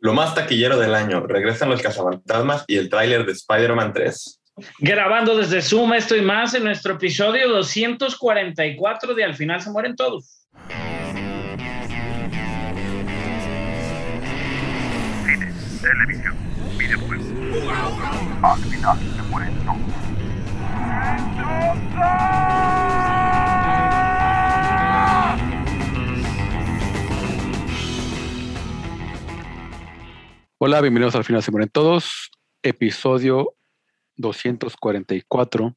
Lo más taquillero del año. Regresan los cazafantasmas y el tráiler de Spider-Man 3. Grabando desde Zoom esto y más en nuestro episodio 244 de Al final se mueren todos. Cine, televisión, videojuegos. Al final se mueren todos. Hola, bienvenidos al final se mueren todos, episodio 244.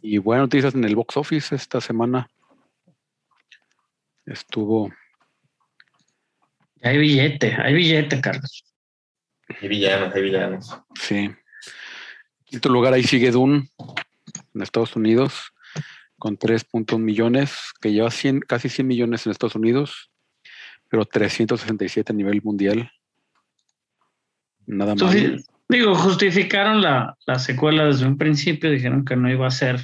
Y buenas noticias en el box office esta semana. Estuvo. Hay billete, hay billete, Carlos. Hay villanos, hay villanos. Sí. En quinto lugar, ahí sigue Dune en Estados Unidos con 3.1 millones, que lleva 100, casi 100 millones en Estados Unidos, pero 367 a nivel mundial. Nada más. Entonces, digo, justificaron la, la secuela desde un principio, dijeron que no iba a ser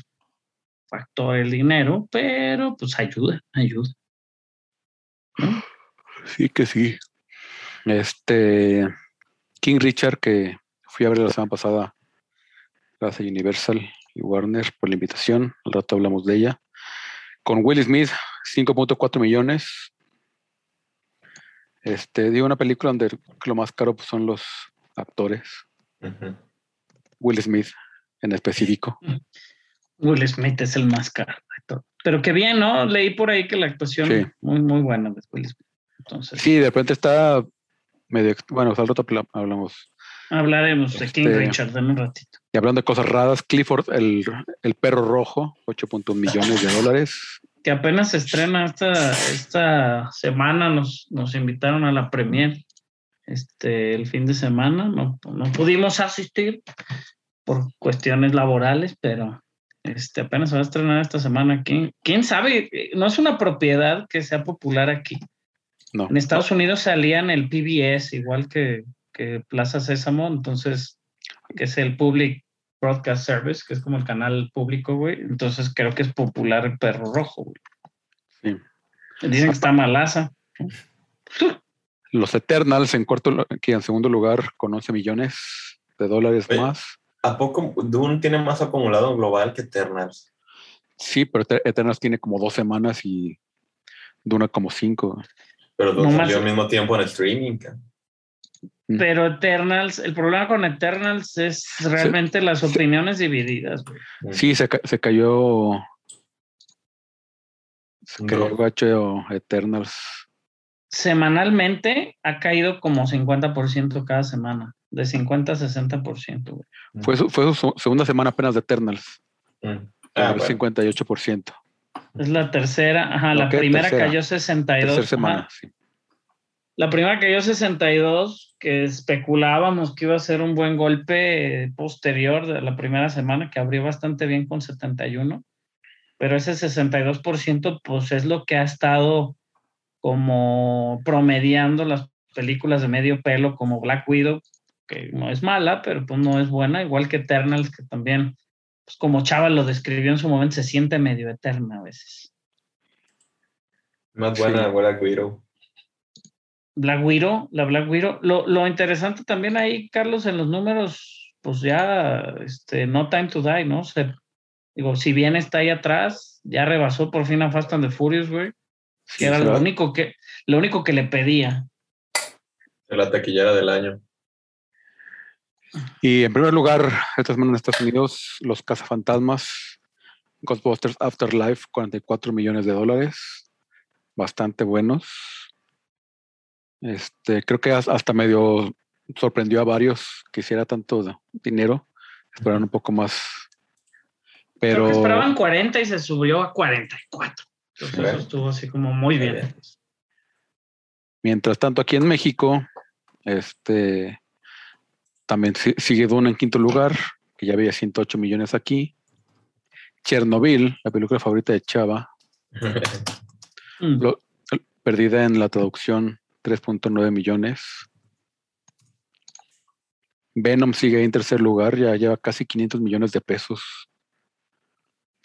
factor el dinero, pero pues ayuda, ayuda. Sí que sí. Este King Richard, que fui a ver la semana pasada, gracias a Universal y Warner por la invitación. Al rato hablamos de ella. Con Will Smith, 5.4 millones. Este, digo, una película donde lo más caro pues, son los actores. Will Smith en específico. Will Smith es el más caro. de todo. Pero qué bien, ¿no? Leí por ahí que la actuación Sí. muy, muy buena de Will Smith. Entonces, Sí, de repente está medio. Bueno, al rato hablamos. hablaremos de King Este- Richard en un ratito. Y hablando de cosas raras, Clifford, el, el perro rojo, 8.1 millones de dólares. Que apenas se estrena esta, esta semana, nos, nos invitaron a la premier este, el fin de semana. No, no pudimos asistir por cuestiones laborales, pero este, apenas se va a estrenar esta semana. ¿Quién, ¿Quién sabe? No es una propiedad que sea popular aquí. No. En Estados Unidos salía en el PBS, igual que, que Plaza Sésamo, entonces, que es el Public Broadcast Service, que es como el canal público, güey. Entonces creo que es popular el perro rojo, güey. Sí. Dicen que está malaza. Los Eternals en cuarto, que en segundo lugar con 11 millones de dólares Oye. más. ¿A poco Dune tiene más acumulado global que Eternals? Sí, pero Eter- Eternals tiene como dos semanas y Duna como cinco. Pero No Dune más- salió al mismo tiempo en streaming. Mm. Pero Eternals, el problema con Eternals es realmente las opiniones divididas, güey. Sí, se, se cayó. Se cayó rojo. gacho Eternals. Semanalmente ha caído como 50% cada semana, de 50 a 60%, güey. Fue su, fue su segunda semana apenas de Eternals. Mm. Cayó Ah, bueno. 58%. Es la tercera, ajá, la primera Tercera. cayó 62. Tercera ajá. semana. sí. La primera cayó 62, que especulábamos que iba a ser un buen golpe posterior de la primera semana, que abrió bastante bien con 71, pero ese 62% pues es lo que ha estado como promediando las películas de medio pelo como Black Widow, que no es mala, pero pues no es buena, igual que Eternals, que también, pues como Chava lo describió en su momento, se siente medio eterna a veces. Más buena Sí. Black Widow. Black Widow, la Black Widow. Lo, lo interesante también ahí, Carlos, en los números, pues ya, este, No Time to Die, ¿no? Se, digo, si bien está ahí atrás, ya rebasó por fin a Fast and the Furious, güey, Sí, que era lo único que, lo único que le pedía. La taquillera del año. Y en primer lugar, esta semana en Estados Unidos, los cazafantasmas, Ghostbusters Afterlife, 44 millones de dólares, bastante buenos. Este, creo que has- hasta medio sorprendió a varios que hiciera tanto dinero, esperaron un poco más. Creo Pero que esperaban 40 y se subió a 44. Entonces eso estuvo así como muy bien. mientras tanto, aquí en México, este también si- sigue Duna en quinto lugar, que ya había 108 millones aquí. Chernobyl, la película favorita de Chava. Lo- perdida en la traducción 3.9 millones. Venom sigue en tercer lugar, ya lleva casi 500 millones de pesos.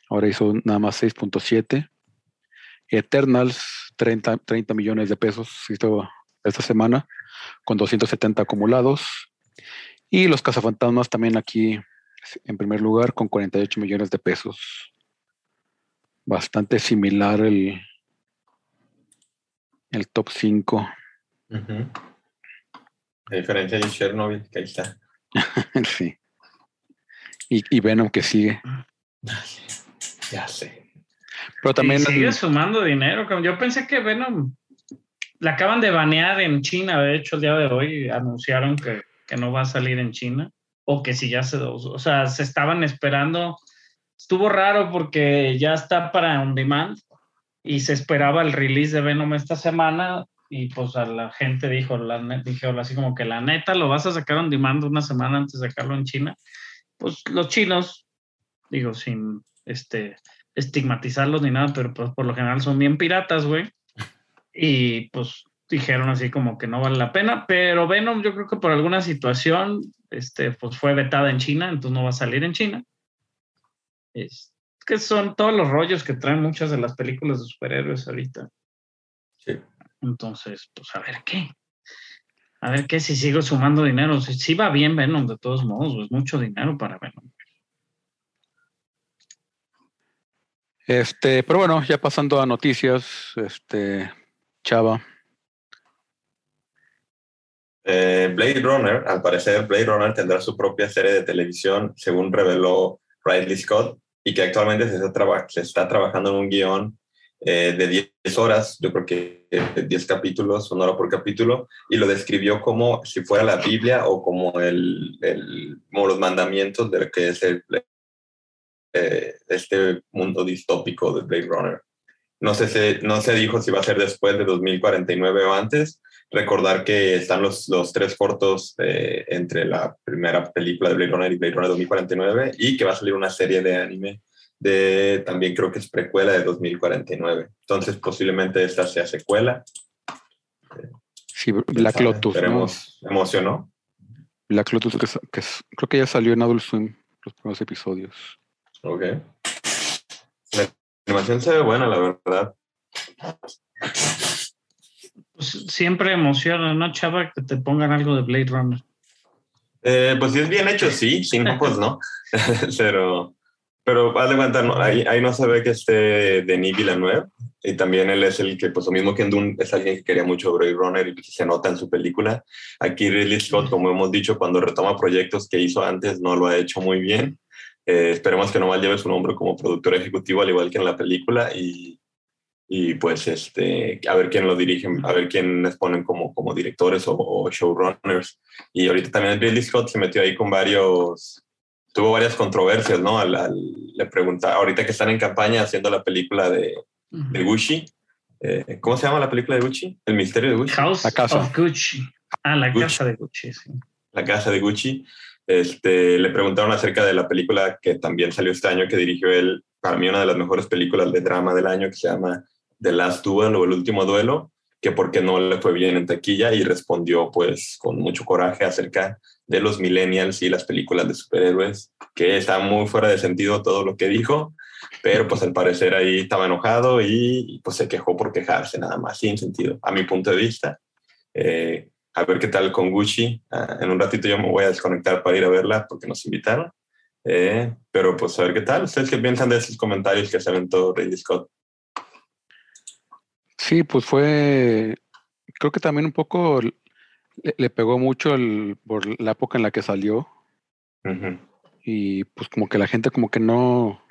Ahora hizo nada más 6.7. Eternals, 30, 30 millones de pesos. Esta semana, con 270 acumulados. Y los cazafantasmas también aquí en primer lugar con 48 millones de pesos. Bastante similar el, el top 5. Ujú. A diferencia de Chernobyl, que ahí está. sí. Y, y Venom que sigue. Ya sé. Pero también Y sigue sumando dinero. Yo pensé que Venom la acaban de banear en China. De hecho, el día de hoy anunciaron que, que no va a salir en China. O que si ya se. O sea, se estaban esperando. Estuvo raro porque ya está para on demand y se esperaba el release de Venom esta semana. Y pues a la gente dijo, la así como que la neta lo vas a sacar on demand una semana antes de sacarlo en China. Pues los chinos, digo, sin este estigmatizarlos ni nada, pero pues por lo general son bien piratas, güey. Y pues dijeron así como que no vale la pena, pero Venom yo creo que por alguna situación, este, pues fue vetada en China, entonces no va a salir en China. Es que son todos los rollos que traen muchas de las películas de superhéroes ahorita. Sí. Entonces, pues a ver qué. A ver qué si sigo sumando dinero. Si, si va bien Venom, de todos modos, es mucho dinero para Venom. Este, pero bueno, ya pasando a noticias, este, Chava. Eh, Blade Runner, al parecer, Blade Runner tendrá su propia serie de televisión, según reveló Ridley Scott, y que actualmente se está, trabajando en un guion eh, de 10 horas, yo creo que eh, 10 capítulos, una hora por capítulo, y lo describió como si fuera la Biblia o como, el, el- como los mandamientos de lo que es el, eh, este mundo distópico de Blade Runner. No se, se- no se dijo si va a ser después de 2049 o antes. Recordar que están los, los tres cortos eh, entre la primera película de Blade Runner y Blade Runner 2049 y que va a salir una serie de anime de también creo que es precuela de 2049. Entonces posiblemente esta sea secuela. Sí, Black Lotus. ¿no? Esperemos. ¿Me emocionó? Black Lotus, que, que creo que ya salió en Adult Swim los primeros episodios. Ok. La animación se ve buena, la verdad. Pues siempre emociona, ¿no, Chava? Que te pongan algo de Blade Runner. Eh, pues si es bien hecho, sí, si no, pues no. pero, pero haz de cuenta, no, ahí, ahí no se ve que esté Denis Villeneuve. Y también él es el que, pues lo mismo que en Dune, es alguien que quería mucho Blade Runner y se nota en su película. Aquí Ridley Scott, como hemos dicho, cuando retoma proyectos que hizo antes, no lo ha hecho muy bien. Eh, esperemos que nomás lleve su nombre como productor ejecutivo, al igual que en la película. Y, y pues este, a ver quién lo dirige, a ver quiénes ponen como, como directores o, o showrunners. Y ahorita también Ridley Scott se metió ahí con varios, tuvo varias controversias, ¿no? Al, al- le pregunta, ahorita que están en campaña haciendo la película de, de Gucci, eh, ¿cómo se llama la película de Gucci? El misterio de Gucci. House La casa. of Gucci. Ah, la Gucci. casa de Gucci, sí. la casa de Gucci, este, le preguntaron acerca de la película que también salió este año, que dirigió él, para mí una de las mejores películas de drama del año, que se llama The Last Duel o El Último Duelo, que por qué no le fue bien en taquilla y respondió pues con mucho coraje acerca de los millennials y las películas de superhéroes, que está muy fuera de sentido todo lo que dijo, pero pues al parecer ahí estaba enojado y, pues se quejó por quejarse nada más, sin sentido, a mi punto de vista. Eh, a ver qué tal con Gucci. Ah, en un ratito yo me voy a desconectar para ir a verla porque nos invitaron. Eh, pero pues a ver qué tal. ¿Ustedes qué piensan de esos comentarios que se aventó Ridley Scott? Sí, pues fue, creo que también un poco le, le pegó mucho el- por la época en la que salió y pues como que la gente como que no,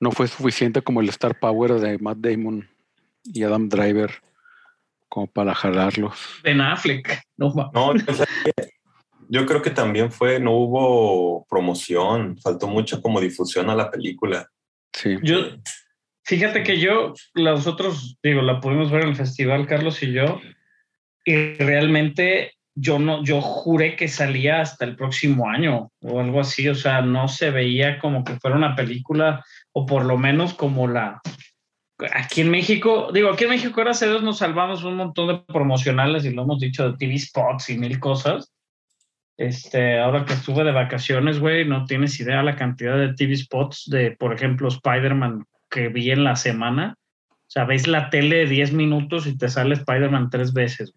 no fue suficiente como el star power de Matt Damon y Adam Driver como para jalarlos. Ben Affleck. No, No, o sea, yo creo que también fue, no hubo promoción, faltó mucho como difusión a la película. Sí, Yo, fíjate que yo, los otros, digo, la pudimos ver en el festival, Carlos y yo, y realmente yo no, yo juré que salía hasta el próximo año o algo así, o sea, no se veía como que fuera una película, o por lo menos como la. Aquí en México, digo, aquí en México, gracias a Dios, nos salvamos un montón de promocionales y lo hemos dicho de TV spots y mil cosas. Este, ahora que estuve de vacaciones, güey, no tienes idea la cantidad de TV spots de, por ejemplo, Spider-Man que vi en la semana. O sea, ves la tele 10 minutos y te sale Spider-Man tres veces.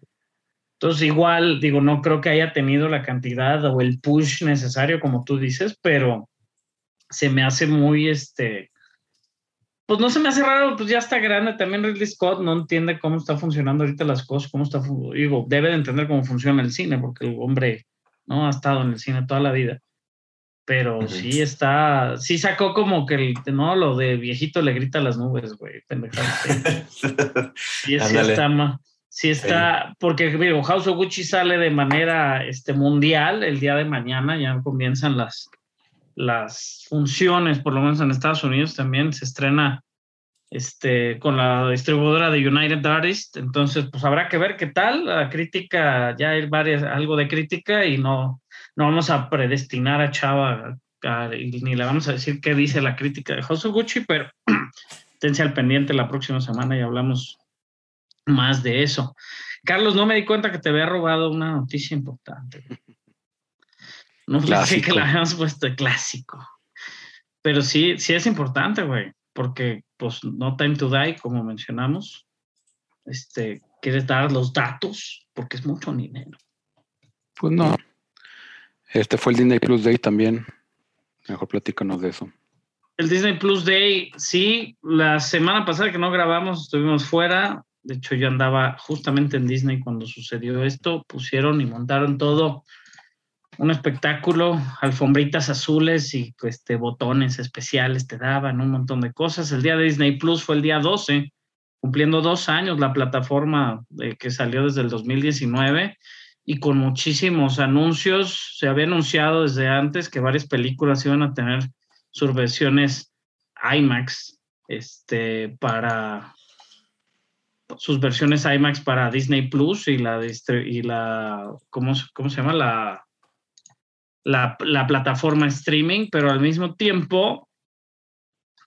Entonces, igual, digo, no creo que haya tenido la cantidad o el push necesario, como tú dices, pero se me hace muy, este, pues no se me hace raro, pues ya está grande. También Ridley Scott no entiende cómo está funcionando ahorita las cosas, cómo está, digo, debe de entender cómo funciona el cine, porque el hombre no ha estado en el cine toda la vida. Pero sí está, sí sacó como que el, no, lo de viejito le grita a las nubes, güey, pendejado. Sí, sí está más Sí está, porque digo, House of Gucci sale de manera este, mundial el día de mañana, ya comienzan las, las funciones, por lo menos en Estados Unidos también se estrena este, con la distribuidora de United Artists, entonces pues habrá que ver qué tal, la crítica, ya hay varias, algo de crítica y no, no vamos a predestinar a Chava ni le vamos a decir qué dice la crítica de Gucci, pero tense al pendiente la próxima semana y hablamos más de eso. Carlos, no me di cuenta que te había robado una noticia importante. No sé que la habíamos puesto de clásico. Pero sí, sí es importante, güey, porque pues no time to die, como mencionamos. Este, quieres dar los datos porque es mucho dinero. Pues no. Este fue el Disney Plus Day también. Mejor platícanos de eso. El Disney Plus Day, sí, la semana pasada que no grabamos, estuvimos fuera, de hecho, yo andaba justamente en Disney cuando sucedió esto. Pusieron y montaron todo un espectáculo, alfombritas azules y este, botones especiales te daban, un montón de cosas. El día de Disney Plus fue el día 12, cumpliendo dos años la plataforma de, que salió desde el 2019 y con muchísimos anuncios. Se había anunciado desde antes que varias películas iban a tener sus versiones IMAX este, para, sus versiones IMAX para Disney Plus y la, y la ¿cómo, ¿cómo, se llama? La, la, plataforma streaming, pero al mismo tiempo,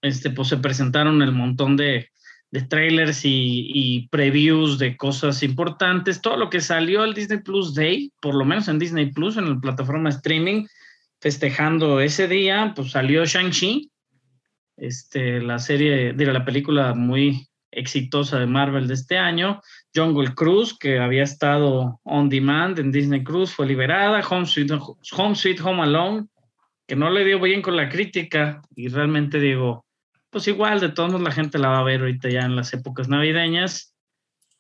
este, pues se presentaron el montón de, trailers y, previews de cosas importantes. Todo lo que salió el Disney Plus Day, por lo menos en Disney Plus, en la plataforma streaming, festejando ese día, pues salió Shang-Chi, este, la serie, digo, la película muy exitosa de Marvel de este año. Jungle Cruise, que había estado on demand en Disney Cruise, fue liberada. Home Sweet, Home, Sweet Home Alone, que no le dio bien con la crítica y realmente digo, pues igual de todos la gente la va a ver ahorita ya en las épocas navideñas.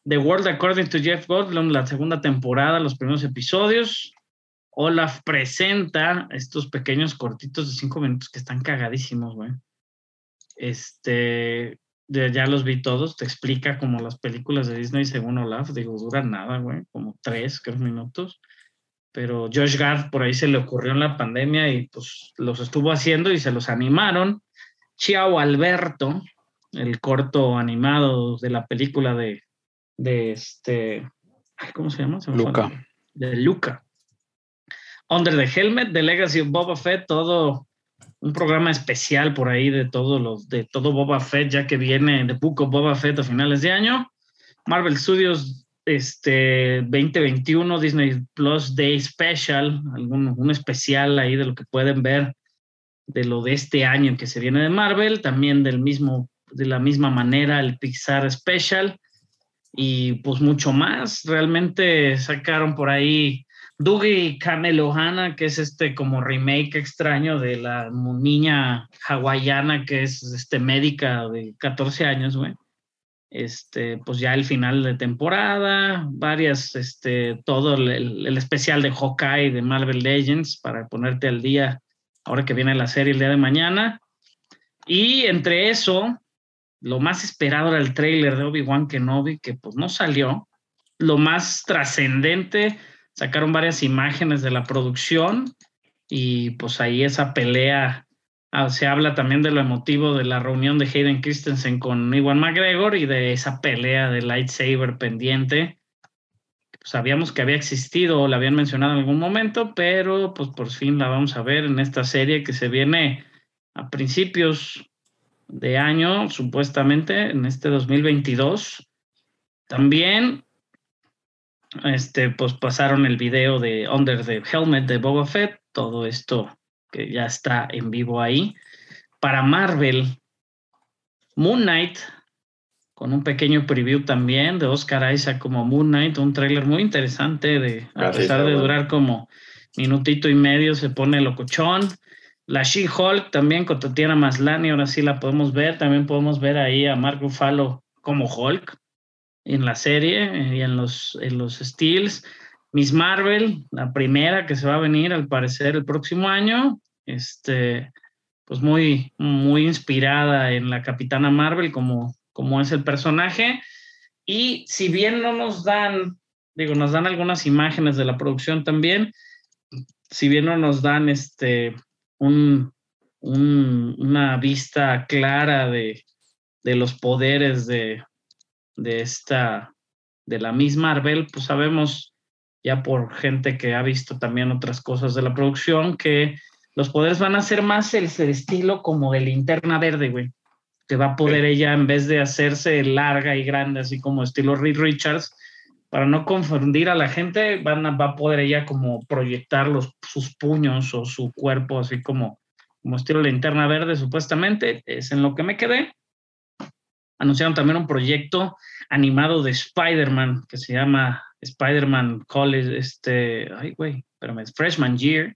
The World According to Jeff Goldblum, la segunda temporada, los primeros episodios. Olaf presenta estos pequeños cortitos de cinco minutos que están cagadísimos, güey. Este, ya los vi todos, te explica como las películas de Disney según Olaf, digo, duran nada, güey, como tres, tres minutos. Pero Josh Gad por ahí se le ocurrió en la pandemia y pues los estuvo haciendo y se los animaron. Chiao Alberto, el corto animado de la película de, de este, ¿cómo se llama? Luca. De Luca. Under the Helmet, The Legacy of Boba Fett, todo un programa especial por ahí de todo los de todo Boba Fett, ya que viene de Book Boba Fett a finales de año. Marvel Studios este 2021 Disney Plus Day Special, algún un especial ahí de lo que pueden ver de lo de este año que se viene de Marvel, también del mismo de la misma manera el Pixar Special y pues mucho más. Realmente sacaron por ahí Dougie Kamelohana, que es este como remake extraño de la niña hawaiana que es este médica de 14 años, güey. Este, pues ya el final de temporada, varias, este, todo el, el, especial de Hawkeye de Marvel Legends para ponerte al día ahora que viene la serie el día de mañana. Y entre eso, lo más esperado era el trailer de Obi-Wan Kenobi, que pues no salió. Lo más trascendente sacaron varias imágenes de la producción y pues ahí esa pelea, ah, se habla también de lo emotivo de la reunión de Hayden Christensen con Iwan McGregor y de esa pelea de lightsaber pendiente. Sabíamos que había existido o la habían mencionado en algún momento, pero pues por fin la vamos a ver en esta serie que se viene a principios de año, supuestamente, en este 2022. También este, pues pasaron el video de Under the Helmet de Boba Fett, todo esto que ya está en vivo ahí. Para Marvel, Moon Knight con un pequeño preview también de Oscar Isaac como Moon Knight, un tráiler muy interesante de a pesar de bueno. durar como minutito y medio se pone locochón. La She-Hulk también con Tatiana Maslany, ahora sí la podemos ver, también podemos ver ahí a Mark Ruffalo como Hulk en la serie eh, y en los, en los Steels. Miss Marvel, la primera que se va a venir al parecer el próximo año, este, pues muy, muy inspirada en la Capitana Marvel como, como es el personaje. Y si bien no nos dan, digo, nos dan algunas imágenes de la producción también, si bien no nos dan este, un, un- una vista clara de, de los poderes de, de esta, de la Miss Marvel, pues sabemos ya por gente que ha visto también otras cosas de la producción que los poderes van a ser más el, el estilo como de linterna verde, güey. Que va a poder ella, en vez de hacerse larga y grande, así como estilo Reed Richards, para no confundir a la gente, van a, va a poder ella como proyectar los, sus puños o su cuerpo, así como, como estilo linterna verde, supuestamente. Es en lo que me quedé. Anunciaron también un proyecto animado de Spider-Man que se llama Spider-Man College, este, ay, güey, espérame, Freshman Year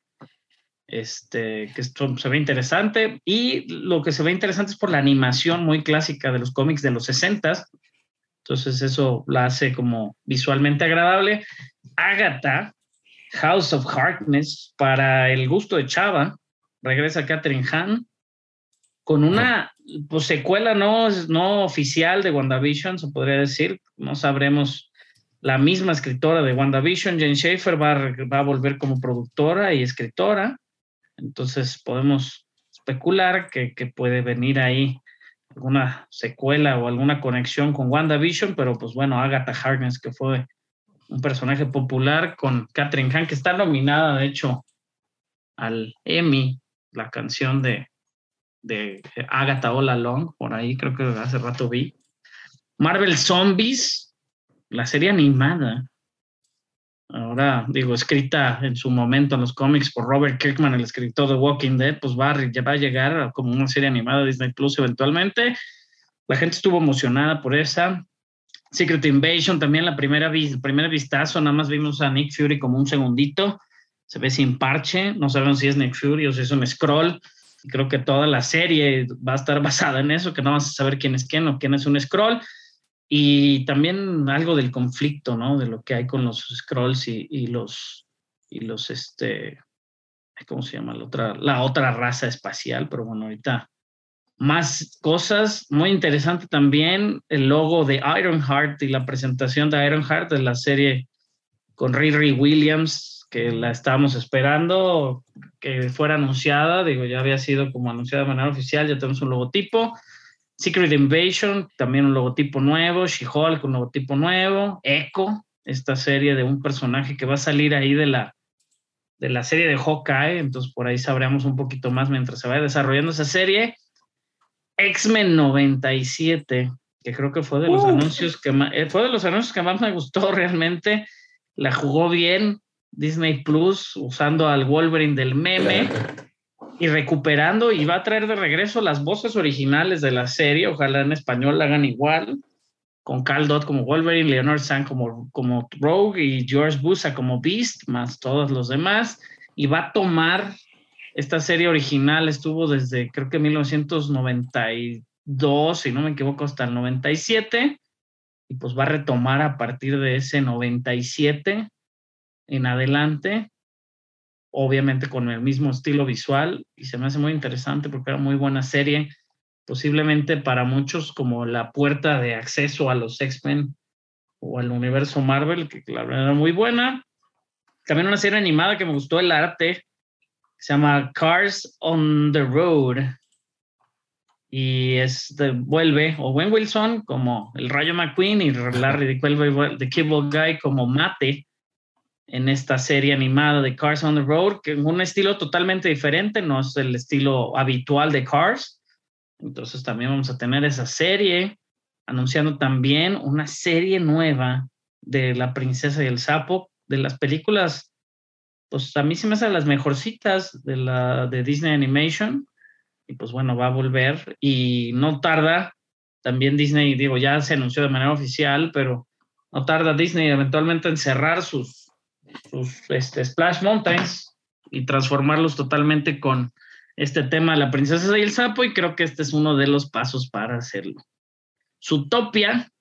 este, que esto se ve interesante. Y lo que se ve interesante es por la animación muy clásica de los cómics de los 60 entonces eso la hace como visualmente agradable. Agatha, House of Harkness, para el gusto de Chava, regresa Catherine Hahn con una pues, secuela no, no oficial de WandaVision, se podría decir, no sabremos la misma escritora de WandaVision, Jane Schaefer, va a, va a volver como productora y escritora. Entonces podemos especular que, que, puede venir ahí alguna secuela o alguna conexión con WandaVision, pero pues bueno, Agatha Harkness, que fue un personaje popular con Catherine Hahn, que está nominada de hecho al Emmy, la canción de, de Agatha All Along, por ahí creo que hace rato vi. Marvel Zombies, la serie animada, ahora digo, escrita en su momento en los cómics por Robert Kirkman, el escritor de Walking Dead, pues va a, va a llegar como una serie animada de Disney Plus eventualmente. La gente estuvo emocionada por esa. Secret Invasion, también la primera, primer vistazo, nada más vimos a Nick Fury como un segundito, se ve sin parche, no sabemos si es Nick Fury o si es un scroll. Creo que toda la serie va a estar basada en eso, que no vas a saber quién es quién o quién es un scroll y también algo del conflicto, ¿no? De lo que hay con los scrolls y, y los, y los, este, ¿cómo se llama? La otra, la otra raza espacial, pero bueno, ahorita más cosas. Muy interesante también el logo de Ironheart y la presentación de Ironheart de la serie con Riri Williams, que la estábamos esperando que fuera anunciada, digo, ya había sido como anunciada de manera oficial, ya tenemos un logotipo. Secret Invasion, también un logotipo nuevo, She-Hulk, un logotipo nuevo, Echo, esta serie de un personaje que va a salir ahí de la, de la serie de Hawkeye, entonces por ahí sabremos un poquito más mientras se vaya desarrollando esa serie. X-Men 97, que creo que fue de los uh. anuncios que más, fue de los anuncios que más me gustó realmente, la jugó bien Disney Plus usando al Wolverine del meme y recuperando y va a traer de regreso las voces originales de la serie, ojalá en español la hagan igual, con Cal Dot como Wolverine, Leonard San como, como Rogue y George Busa como Beast, más todos los demás, y va a tomar esta serie original, estuvo desde creo que 1992, si no me equivoco, hasta el 97, y pues va a retomar a partir de ese 97 en adelante, obviamente con el mismo estilo visual y se me hace muy interesante porque era muy buena serie, posiblemente para muchos como la puerta de acceso a los X-Men o al universo Marvel, que la verdad era muy buena. También una serie animada que me gustó el arte, se llama Cars on the Road y es de, vuelve Owen Wilson como el Rayo McQueen y Larry the Cable Guy como Mate en esta serie animada de Cars on the Road, que en un estilo totalmente diferente, no es el estilo habitual de Cars. Entonces también vamos a tener esa serie, anunciando también una serie nueva de La Princesa y el Sapo, de las películas, pues a mí se me hacen las mejorcitas de, la, de Disney Animation. Y pues bueno, va a volver y no tarda También Disney, digo, ya se anunció de manera oficial, pero no tarda Disney eventualmente en cerrar sus, sus este, Splash Mountains y transformarlos totalmente con este tema de la princesa y el sapo y creo que este es uno de los pasos para hacerlo. Zootopia,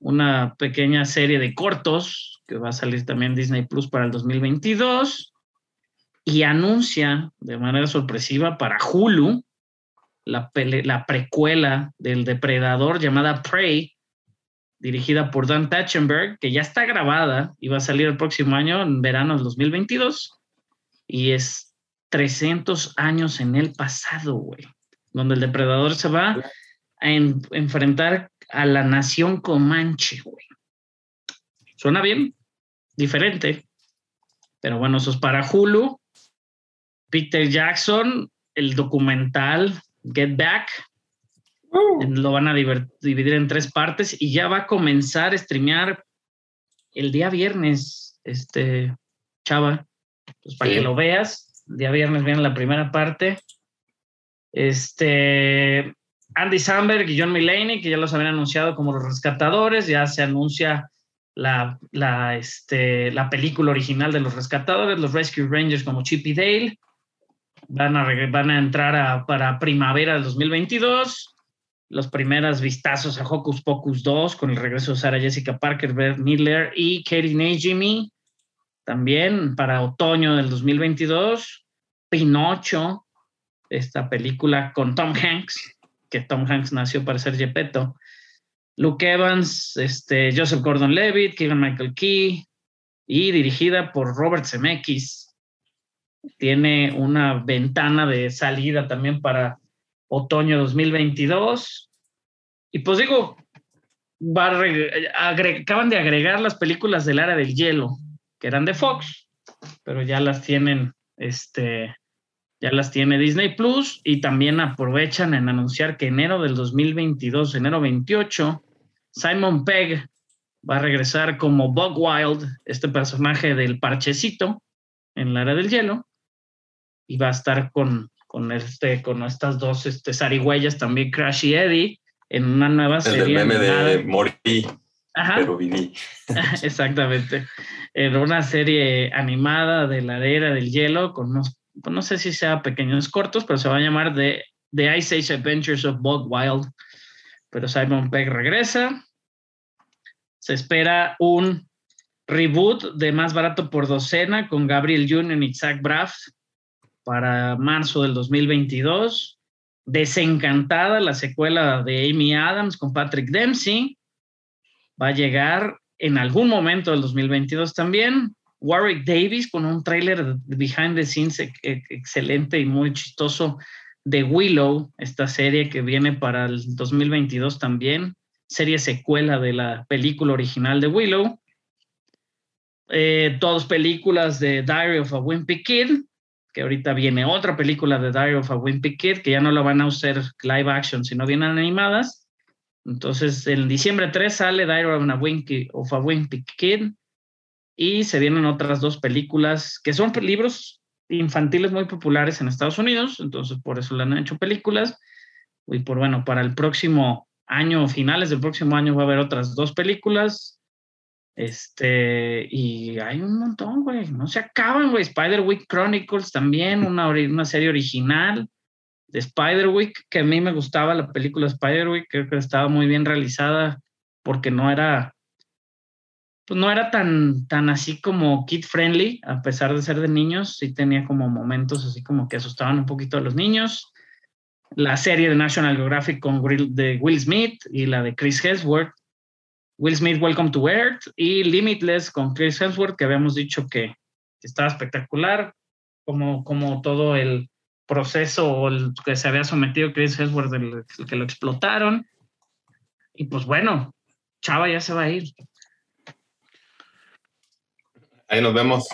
una pequeña serie de cortos que va a salir también Disney Plus para el 2022 y anuncia de manera sorpresiva para Hulu la, la precuela del depredador llamada Prey, dirigida por Dan Tatchenberg, que ya está grabada y va a salir el próximo año, en verano del 2022, y es 300 años en el pasado, güey, donde el depredador se va a enfrentar a la nación comanche, güey. Suena bien, diferente, pero bueno, eso es para Hulu. Peter Jackson, el documental Get Back, uh. lo van a dividir en tres partes y ya va a comenzar a streamear el día viernes, este, Chava, pues para que lo veas. El día viernes viene la primera parte. Este, Andy Samberg y John Mulaney, que ya los habían anunciado como los rescatadores, ya se anuncia la, la, este, la película original de los rescatadores, los Rescue Rangers como Chip y Dale. Van a, van a entrar para primavera del 2022. Los primeros vistazos a Hocus Pocus 2 con el regreso de Sarah Jessica Parker, Beth Midler y Katie Najimy. También para otoño del 2022. Pinocho, esta película con Tom Hanks, que Tom Hanks nació para ser Gepetto. Luke Evans, este, Joseph Gordon-Levitt, Keegan Michael Key y dirigida por Robert Zemeckis. Tiene una ventana de salida también para otoño 2022. Y pues digo, acaban de agregar las películas del área del hielo, que eran de Fox, pero ya las tienen este, ya las tiene Disney Plus y también aprovechan en anunciar que enero del 2022, enero 28, Simon Pegg va a regresar como Bug Wild, este personaje del parchecito en la era del hielo, y va a estar con, con, este, con estas dos este, zarigüeyas, también Crash y Eddie, en una nueva serie. El meme de Morí, pero viví. Exactamente. En una serie animada de la era del hielo, con unos no sé si sea pequeños cortos, pero se va a llamar The, The Ice Age Adventures of Bog Wild. Pero Simon Pegg regresa. Se espera un reboot de Más Barato por Docena con Gabriel Union y Zach Braff para marzo del 2022. Desencantada, la secuela de Amy Adams con Patrick Dempsey. Va a llegar en algún momento del 2022 también. Warwick Davis con un tráiler behind the scenes excelente y muy chistoso de Willow, esta serie que viene para el 2022 también, serie secuela de la película original de Willow. Eh, dos películas de Diary of a Wimpy Kid, que ahorita viene otra película de Diary of a Wimpy Kid, que ya no la van a usar live action, sino vienen animadas. Entonces, en diciembre 3 sale Diary of a Wimpy Kid y se vienen otras dos películas que son libros infantiles muy populares en Estados Unidos, entonces por eso le han hecho películas. Y por bueno, para el próximo año, finales del próximo año, va a haber otras dos películas. Este, y hay un montón, güey, no se acaban, güey. Spider-Week Chronicles también, una, una serie original de Spider-Week, que a mí me gustaba la película Spider-Week, creo que estaba muy bien realizada porque no era pues no era tan, tan así como kid friendly, a pesar de ser de niños, sí tenía como momentos así como que asustaban un poquito a los niños. La serie de National Geographic con de Will Smith y la de Chris Hemsworth. Will Smith, Welcome to Earth y Limitless con Chris Hemsworth, que habíamos dicho que, estaba espectacular, como, como todo el proceso el que se había sometido Chris Hemsworth, el que lo explotaron. Y pues bueno, Chava ya se va a ir. Ahí nos vemos.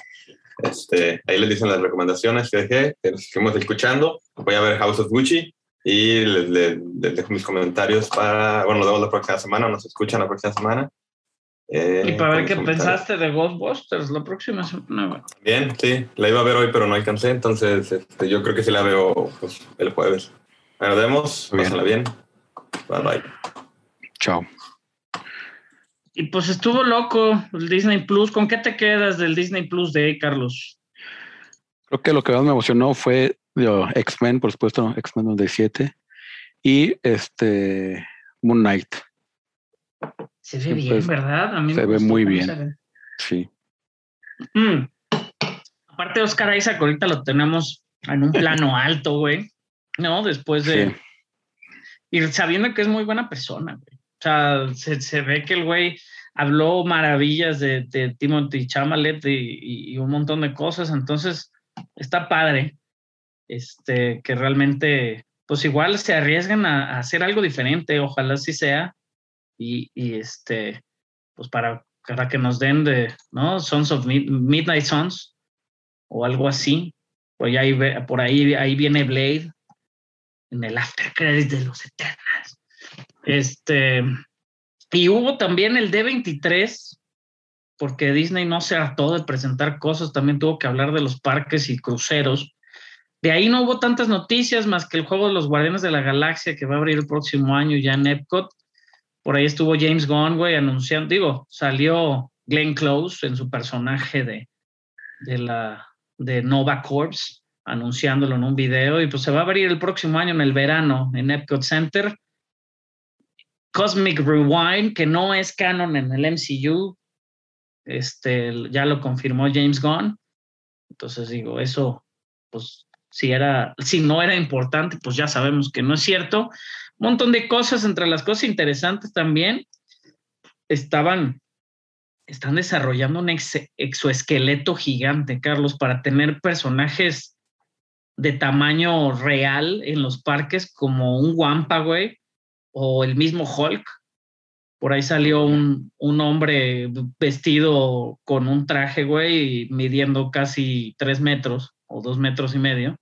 Este, ahí les dicen las recomendaciones que dejé, que nos seguimos escuchando. Voy a ver House of Gucci y les, dejo mis comentarios para, bueno, nos vemos la próxima semana, nos escuchan la próxima semana. Eh, y para ver qué pensaste de Ghostbusters la próxima semana. Bien, sí, la iba a ver hoy, pero no alcancé, entonces este, yo creo que sí la veo pues, el jueves. nos vemos, pásenla bien. Bye bye. Chao. Y pues estuvo loco el Disney Plus. ¿Con qué te quedas del Disney Plus de Carlos? Creo que lo que más me emocionó fue X-Men, por supuesto, X-Men 97 y este Moon Knight. Se ve bien, pues, ¿verdad? A mí me se ve muy bien. Sí. Mm. Aparte, Oscar Isaac, ahorita lo tenemos en un plano alto, güey. ¿No? Después de. Sí. Y sabiendo que es muy buena persona, güey. O sea, se, se ve que el güey habló maravillas de, de Timothy Chamalet y- y un montón de cosas. Entonces, está padre. Este, que realmente, pues igual se arriesgan a, hacer algo diferente. Ojalá así sea. Y, y este, pues para, para que nos den de, ¿no? Sons of Mid- Midnight Sons o algo así. Pues ahí, por ahí, ahí viene Blade en el after credit de los Eternals. Este, y hubo también el D23, porque Disney no se hartó de presentar cosas, también tuvo que hablar de los parques y cruceros. De ahí no hubo tantas noticias más que el juego de los Guardianes de la Galaxia que va a abrir el próximo año ya en Epcot. Por ahí estuvo James Gunn, güey, anunciando, digo, salió Glenn Close en su personaje de, de la de Nova Corps, anunciándolo en un video, y pues se va a abrir el próximo año en el verano en Epcot Center. Cosmic Rewind, que no es canon en el MCU, este, ya lo confirmó James Gunn. Entonces digo, eso, pues si era, si no era importante, pues ya sabemos que no es cierto. Un montón de cosas, entre las cosas interesantes también, estaban, están desarrollando un ex- exoesqueleto gigante, Carlos, para tener personajes de tamaño real en los parques, como un Wampa, güey, o el mismo Hulk. Por ahí salió un, un hombre vestido con un traje, güey, midiendo casi tres metros o dos metros y medio.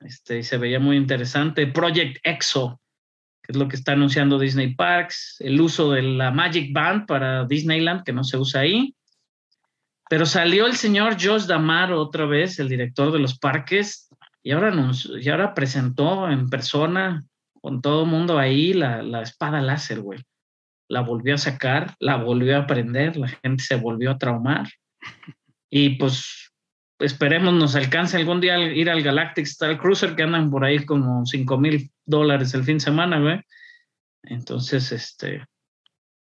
Este, y se veía muy interesante. Project EXO, que es lo que está anunciando Disney Parks, el uso de la Magic Band para Disneyland, que no se usa ahí. Pero salió el señor Josh Damaro otra vez, el director de los parques, y ahora, anunció- y ahora presentó en persona, con todo el mundo ahí, la, la espada láser, güey. La volvió a sacar, la volvió a prender, la gente se volvió a traumar. Y pues esperemos nos alcance algún día ir al Galactic Star Cruiser, que andan por ahí como 5 mil dólares el fin de semana, güey. Entonces, este,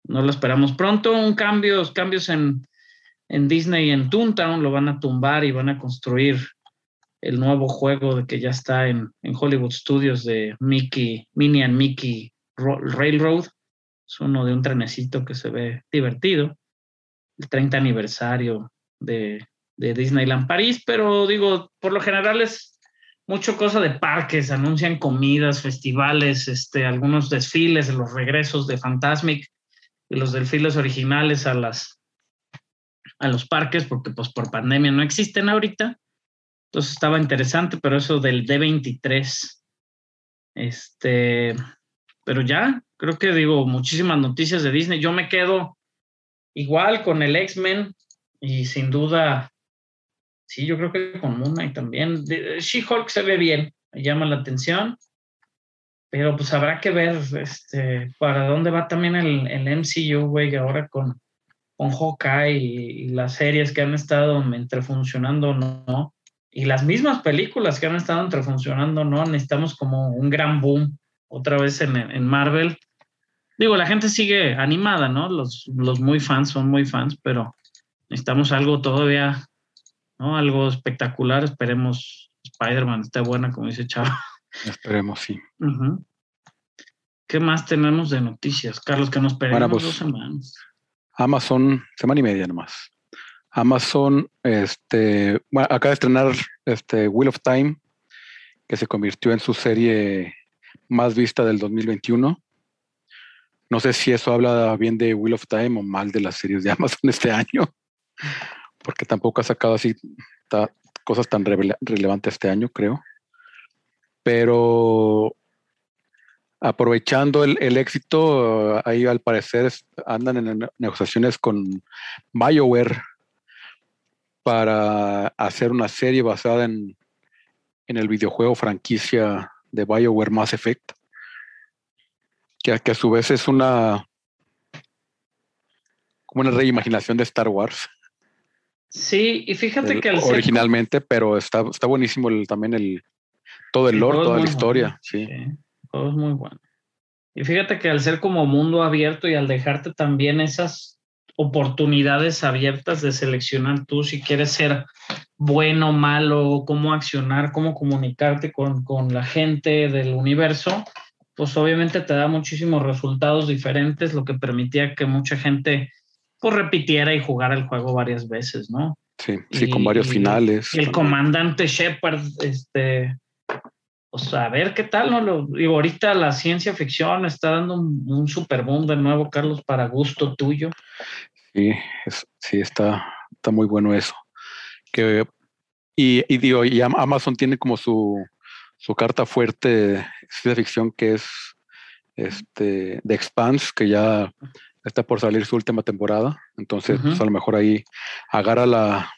no lo esperamos pronto. Un cambio, cambios en, en Disney en Toontown, lo van a tumbar y van a construir el nuevo juego de que ya está en, en Hollywood Studios de Mickey, Minnie and Mickey Ro- Railroad. Es uno de un trenecito que se ve divertido. El 30 aniversario de, de Disneyland París, pero digo, por lo general es mucho cosa de parques, anuncian comidas, festivales, este, algunos desfiles, los regresos de Fantasmic y los desfiles originales a las a los parques, porque pues por pandemia no existen ahorita. Entonces estaba interesante, pero eso del D23. Este, pero ya, creo que digo, muchísimas noticias de Disney. Yo me quedo igual con el X-Men y sin duda, sí, yo creo que con Moon Knight también. She-Hulk se ve bien, llama la atención, pero pues habrá que ver este, para dónde va también el, el MCU, güey, ahora con, con Hawkeye y, y las series que han estado entre funcionando o no. Y las mismas películas que han estado entre funcionando o no, necesitamos como un gran boom otra vez en, en Marvel. Digo, la gente sigue animada, ¿no? Los, los muy fans son muy fans, pero necesitamos algo todavía, ¿no? Algo espectacular. Esperemos Spider-Man esté buena, como dice Chava. Esperemos, sí. ¿Qué más tenemos de noticias, Carlos? Que nos perdimos pues, dos semanas. Amazon, semana y media nomás. Amazon, este, bueno, acaba de estrenar este Wheel of Time, que se convirtió en su serie más vista del 2021. No sé si eso habla bien de Wheel of Time o mal de las series de Amazon este año, porque tampoco ha sacado así cosas tan revela- relevantes este año, creo. Pero aprovechando el, éxito, ahí al parecer andan en ne- negociaciones con BioWare para hacer una serie basada en, en el videojuego franquicia de BioWare Mass Effect, que, a- su vez es una una reimaginación de Star Wars. Sí, y fíjate que originalmente, pero está, está buenísimo el, también el todo el lore, toda la historia. sí. todo es muy bueno. Y fíjate que al ser como mundo abierto y al dejarte también esas oportunidades abiertas de seleccionar tú si quieres ser bueno, malo, cómo accionar, cómo comunicarte con, con la gente del universo, pues obviamente te da muchísimos resultados diferentes, lo que permitía que mucha gente pues repitiera y jugara el juego varias veces, ¿no? Sí, sí, con varios finales. Y el comandante Shepard, este, pues a ver qué tal, ¿no? Lo, digo, ahorita la ciencia ficción está dando un, super boom de nuevo, Carlos, para gusto tuyo. Sí, sí, está, está muy bueno eso. Que, y, y digo, y Amazon tiene como su, su carta fuerte de ciencia ficción que es este The Expanse, que ya está por salir su última temporada. Entonces, pues, a lo mejor ahí agarra la.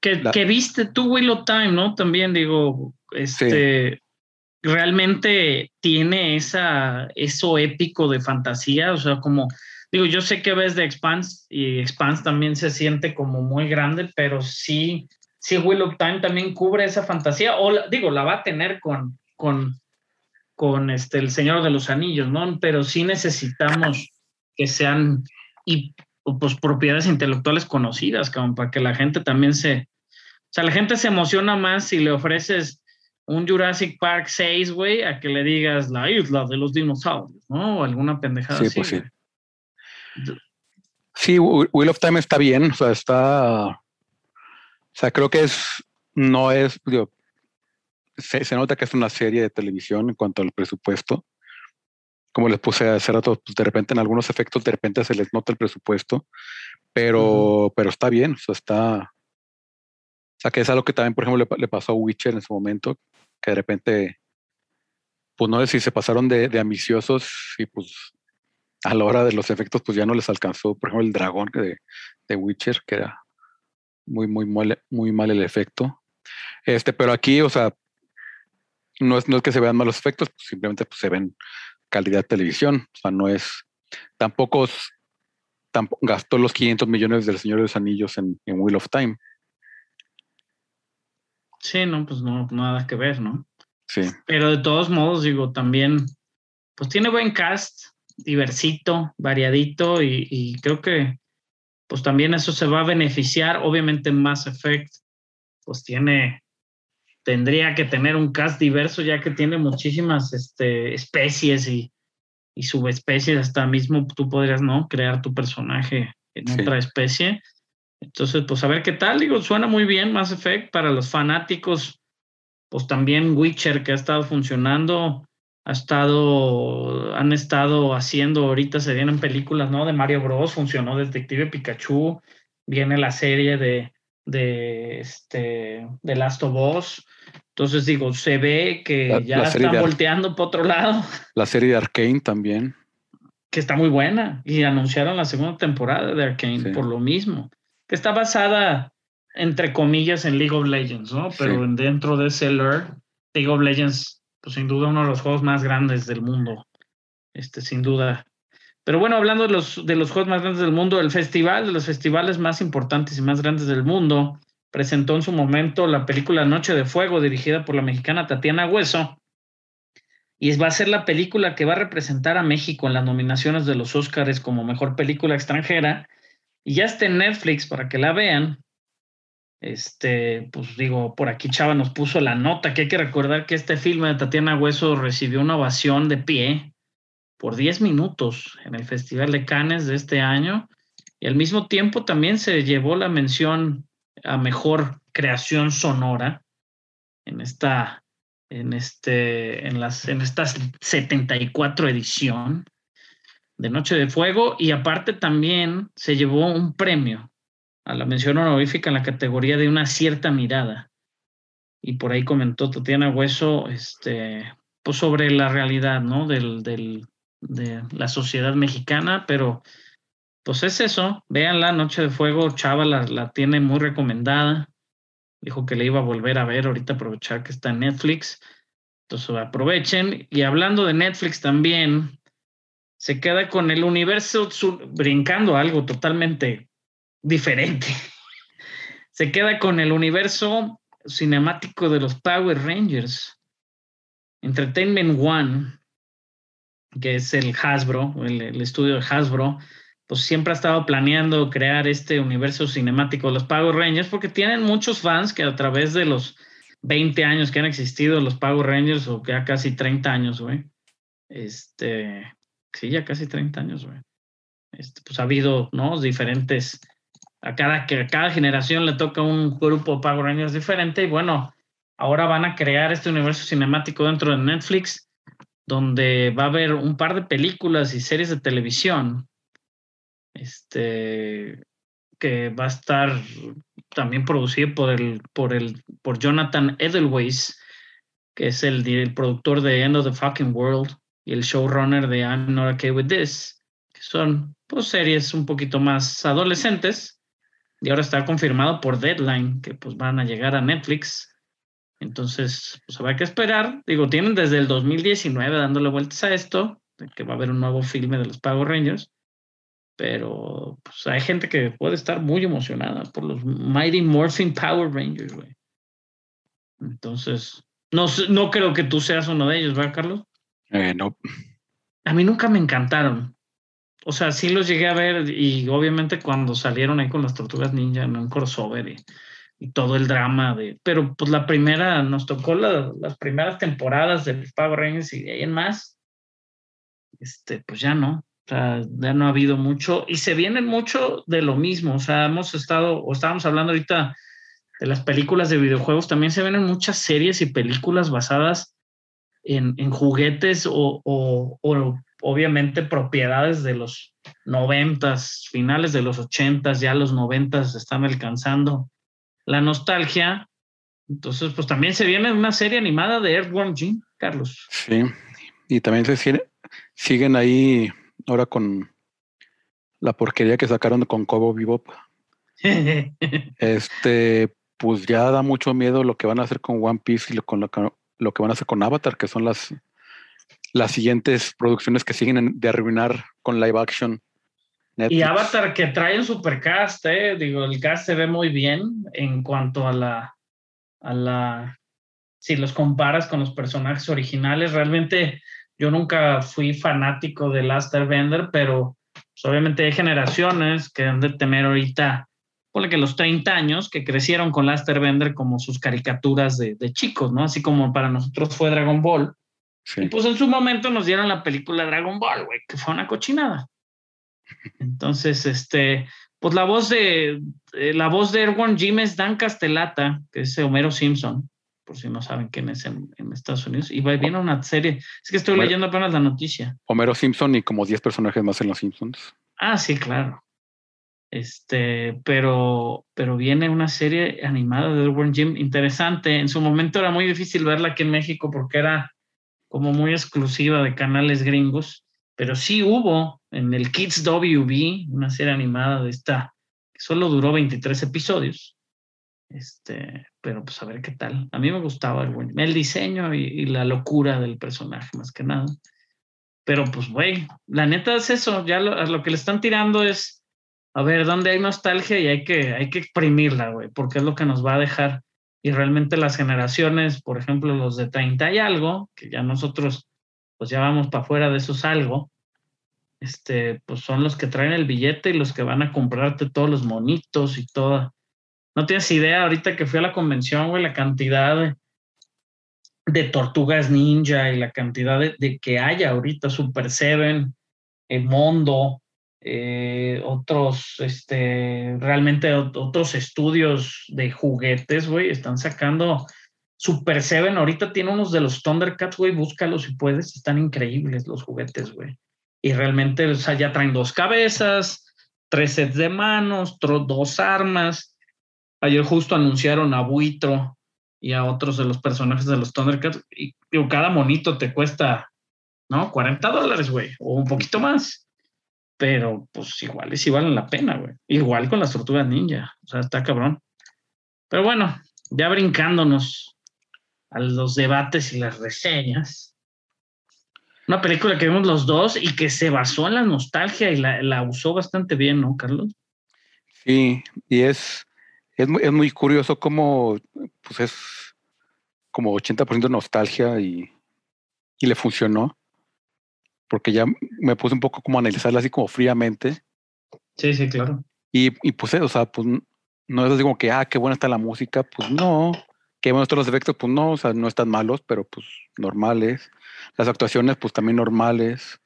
que, viste tú, Willow Time, ¿no? También digo, este. Realmente tiene esa, eso épico de fantasía, o sea, como, digo, yo sé que ves de Expanse y Expanse también se siente como muy grande, pero sí, sí Will of Time también cubre esa fantasía, o digo, la va a tener con, con, con este, el Señor de los Anillos, ¿no? Pero sí necesitamos que sean y pues propiedades intelectuales conocidas, como para que la gente también se, o sea, la gente se emociona más si le ofreces un Jurassic Park 6, güey, a que le digas la isla de los dinosaurios, ¿no? O alguna pendejada sí, así. Pues sí. Sí, Wheel of Time está bien, o sea, está. O sea, creo que es. No es. Digo, se, nota que es una serie de televisión en cuanto al presupuesto. Como les puse hace rato, pues de repente en algunos efectos, de repente se les nota el presupuesto, pero, pero está bien, o sea, está. O sea, que es algo que también, por ejemplo, le, pasó a Witcher en su momento, que de repente, pues no sé si se pasaron de, de ambiciosos y pues a la hora de los efectos, pues ya no les alcanzó, por ejemplo, el dragón de, de Witcher, que era muy, muy mal, muy mal el efecto. Este, pero aquí, o sea, no es, no es que se vean malos efectos, pues simplemente pues, se ven calidad de televisión. O sea, no es, tampoco, tampoco gastó los 500 millones del Señor de los Anillos en, en Wheel of Time. Sí, no, pues no, nada que ver, ¿no? Sí. Pero de todos modos, digo, también, pues tiene buen cast, diversito, variadito y, creo que pues también eso se va a beneficiar. Obviamente Mass Effect pues tiene, tendría que tener un cast diverso ya que tiene muchísimas este, especies y, y subespecies, hasta mismo tú podrías, ¿no? Crear tu personaje en otra especie. Entonces, pues a ver qué tal, digo, suena muy bien Mass Effect para los fanáticos, pues también Witcher que ha estado funcionando, ha estado, han estado haciendo, ahorita se vienen películas, ¿no? De Mario Bros, funcionó Detective Pikachu, viene la serie de, de, este, de Last of Us. Entonces digo, se ve que ya están volteando por otro lado. La serie de Arkane también. Que está muy buena. Y anunciaron la segunda temporada de Arkane por lo mismo. Que está basada, entre comillas, en League of Legends, ¿no? Pero dentro de ese lore, League of Legends pues sin duda uno de los juegos más grandes del mundo, este, sin duda. Pero bueno, hablando de los, de los juegos más grandes del mundo, el festival, de los festivales más importantes y más grandes del mundo, presentó en su momento la película Noche de Fuego, dirigida por la mexicana Tatiana Hueso, y va a ser la película que va a representar a México en las nominaciones de los Óscares como mejor película extranjera, y ya está en Netflix para que la vean. Este, pues digo, por aquí Chava nos puso la nota, que hay que recordar que este filme de Tatiana Hueso recibió una ovación de pie por 10 minutos en el Festival de Cannes de este año y al mismo tiempo también se llevó la mención a mejor creación sonora en esta en este en las en esta 74 edición de Noche de Fuego y aparte también se llevó un premio a la mención honorífica en la categoría de una cierta mirada. Y por ahí comentó Tatiana Hueso este, pues sobre la realidad ¿no? Del, del, de la sociedad mexicana, pero pues es eso, la Noche de Fuego, Chava la, la tiene muy recomendada, dijo que le iba a volver a ver, ahorita aprovechar que está en Netflix, entonces aprovechen. Y hablando de Netflix también, se queda con el universo brincando algo totalmente diferente. Se queda con el universo cinemático de los Power Rangers. Entertainment One, que es el Hasbro, el, estudio de Hasbro, pues siempre ha estado planeando crear este universo cinemático de los Power Rangers porque tienen muchos fans que a través de los 20 años que han existido los Power Rangers o ya casi 30 años, güey. Este, sí, ya casi 30 años, güey. Este, pues ha habido, ¿no? Diferentes, a cada, a cada generación le toca un grupo de Power Rangers diferente y bueno, ahora van a crear este universo cinemático dentro de Netflix donde va a haber un par de películas y series de televisión este, que va a estar también producido por el, por el, por Jonathan Edelweiss, que es el, el productor de End of the Fucking World y el showrunner de I'm Not Okay With This, que son pues, series un poquito más adolescentes. Y ahora está confirmado por Deadline que pues van a llegar a Netflix. Entonces, pues habrá que esperar. Digo, tienen desde el 2019 dándole vueltas a esto, de que va a haber un nuevo filme de los Power Rangers pero pues, hay gente que puede estar muy emocionada por los Mighty Morphin Power Rangers, güey. Entonces, no, no creo que tú seas uno de ellos, ¿verdad, Carlos? Eh, no. A mí nunca me encantaron. O sea, sí los llegué a ver y obviamente cuando salieron ahí con las tortugas ninja en un crossover y, y todo el drama de... Pero pues la primera, nos tocó las primeras temporadas de Power Rangers y ahí en más, este, pues ya no. Ya no ha habido mucho y se vienen mucho de lo mismo. O sea, hemos estado, o estábamos hablando ahorita de las películas de videojuegos, también se vienen muchas series y películas basadas en, en juguetes o, o, o, obviamente propiedades de los noventas, finales de los ochentas, ya los noventas están alcanzando la nostalgia. Entonces, pues también se viene una serie animada de Earthworm Jim, Carlos. Sí, y también se siguen ahí ahora con la porquería que sacaron con Cobo Bebop. este, pues ya da mucho miedo lo que van a hacer con One Piece y lo, con lo, que, lo que van a hacer con Avatar, que son las, las siguientes producciones que siguen de arruinar con live action. Y Avatar que trae un supercast, eh. digo, el cast se ve muy bien en cuanto a la, a la, si los comparas con los personajes originales, realmente yo nunca fui fanático de Last Airbender, pero pues, obviamente hay generaciones que han de tener ahorita, ponle que los 30 años, que crecieron con Last Airbender como sus caricaturas de, chicos, ¿no? Así como para nosotros fue Dragon Ball. Y pues en su momento nos dieron la película Dragon Ball, güey, que fue una cochinada. Entonces, este, pues la voz de, eh, la voz de Erwan Jim es Dan Castellata, que es Homero Simpson por si no saben quién es en, Estados Unidos. Y va, viene una serie. Es que estoy leyendo apenas la noticia. Homero Simpson y como 10 personajes más en los Simpsons. Ah, sí, claro. Este, pero, pero viene una serie animada de Edward Jim interesante. En su momento era muy difícil verla aquí en México porque era como muy exclusiva de canales gringos, pero sí hubo en el Kids WB una serie animada de esta que solo duró 23 episodios este, pero pues a ver qué tal. A mí me gustaba el, el diseño y, la locura del personaje, más que nada. Pero pues, güey, la neta es eso. Ya lo, lo, que le están tirando es, a ver, dónde hay nostalgia y hay que, hay que exprimirla, güey, porque es lo que nos va a dejar. Y realmente las generaciones, por ejemplo, los de 30 y algo, que ya nosotros, pues ya vamos para afuera de esos algo, este, pues son los que traen el billete y los que van a comprarte todos los monitos y toda no tienes idea, ahorita que fui a la convención, güey, la cantidad de, tortugas ninja y la cantidad de, que haya ahorita, Super Seven, el Mondo, eh, otros, este, realmente otros estudios de juguetes, güey, están sacando Super Seven. Ahorita tiene unos de los Thundercats, güey, búscalos si puedes, están increíbles los juguetes, güey. Y realmente, o sea, ya traen dos cabezas, tres sets de manos, dos armas Ayer justo anunciaron a Buitro y a otros de los personajes de los Thundercats. Y cada monito te cuesta, ¿no? 40 dólares, güey, o un poquito más. Pero pues igual es igual la pena, güey. Igual con las tortugas ninja. O sea, está cabrón. Pero bueno, ya brincándonos a los debates y las reseñas. Una película que vimos los dos y que se basó en la nostalgia y la, la usó bastante bien, ¿no, Carlos? Sí, y es, es, muy, es muy curioso cómo pues es como 80% nostalgia y, y le funcionó. Porque ya me puse un poco como a analizarla así como fríamente. Sí, sí, claro. Y, y pues, o sea, pues no es así como que, ah, qué buena está la música. Pues no. Qué buenos están los efectos. Pues no, o sea, no están malos, pero pues normales. Las actuaciones, pues también normales.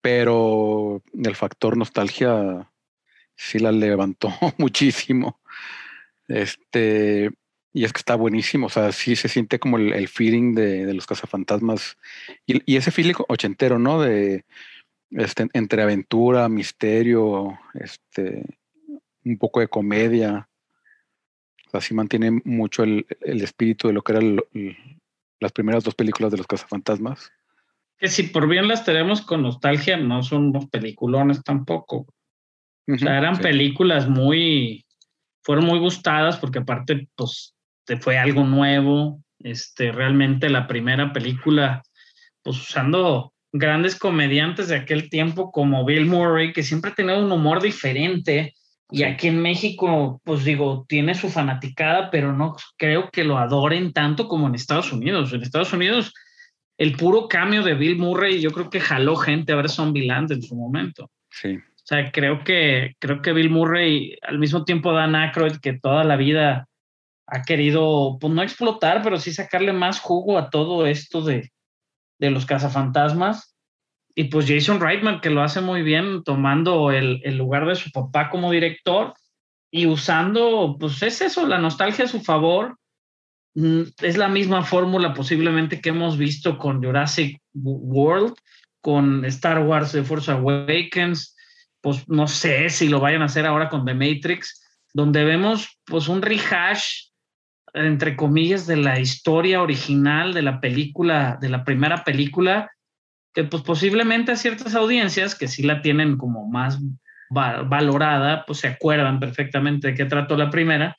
Pero el factor nostalgia sí la levantó muchísimo. Este, y es que está buenísimo, o sea, sí se siente como el, el feeling de, de, los cazafantasmas y, y, ese feeling ochentero, ¿no? De este, entre aventura, misterio, este, un poco de comedia. O sea, sí mantiene mucho el, el espíritu de lo que eran las primeras dos películas de los cazafantasmas. Que si por bien las tenemos con nostalgia, no son unos peliculones tampoco. O sea, eran sí. películas muy, fueron muy gustadas porque aparte, pues, fue algo nuevo. Este, realmente la primera película, pues usando grandes comediantes de aquel tiempo como Bill Murray, que siempre ha tenido un humor diferente. Y aquí en México, pues digo, tiene su fanaticada, pero no creo que lo adoren tanto como en Estados Unidos. En Estados Unidos, el puro cambio de Bill Murray, yo creo que jaló gente a ver Zombieland en su momento. Sí. O sea, creo que, creo que Bill Murray, al mismo tiempo Dan Aykroyd, que toda la vida ha querido, pues no explotar, pero sí sacarle más jugo a todo esto de, de los cazafantasmas. Y pues Jason Reitman, que lo hace muy bien, tomando el, el, lugar de su papá como director y usando, pues es eso, la nostalgia a su favor. Es la misma fórmula posiblemente que hemos visto con Jurassic World, con Star Wars The Force Awakens, pues no sé si lo vayan a hacer ahora con The Matrix, donde vemos pues un rehash entre comillas de la historia original de la película, de la primera película, que pues posiblemente a ciertas audiencias que sí la tienen como más valorada, pues se acuerdan perfectamente de qué trató la primera,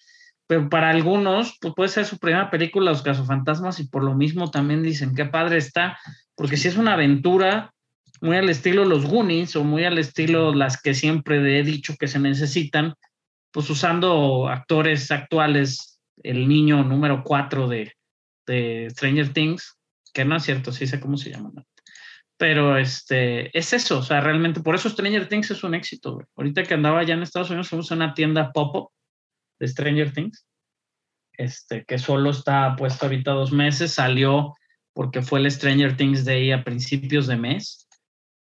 pero para algunos pues puede ser su primera película Los Cazafantasmas y por lo mismo también dicen qué padre está, porque si es una aventura muy al estilo los Goonies o muy al estilo las que siempre he dicho que se necesitan, pues usando actores actuales, el niño número 4 de, de, Stranger Things, que no es cierto, sí sé cómo se llama. Pero este, es eso, o sea, realmente por eso Stranger Things es un éxito. Güey. Ahorita que andaba allá en Estados Unidos, fuimos a una tienda pop-up de Stranger Things, este, que solo está puesto ahorita dos meses, salió porque fue el Stranger Things Day a principios de mes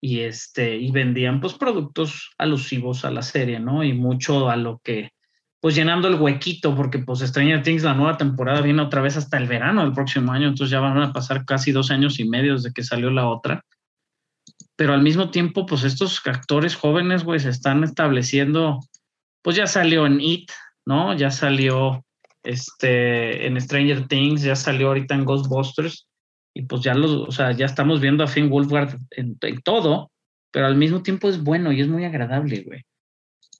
y este y vendían pues productos alusivos a la serie, ¿no? Y mucho a lo que pues llenando el huequito porque pues Stranger Things la nueva temporada viene otra vez hasta el verano del próximo año, entonces ya van a pasar casi dos años y medio desde que salió la otra. Pero al mismo tiempo, pues estos actores jóvenes, güey, se están estableciendo, pues ya salió en It, ¿no? Ya salió este, en Stranger Things, ya salió ahorita en Ghostbusters, y pues ya los, o sea, ya estamos viendo a Finn Wolfhard en, en, todo, pero al mismo tiempo es bueno y es muy agradable, güey.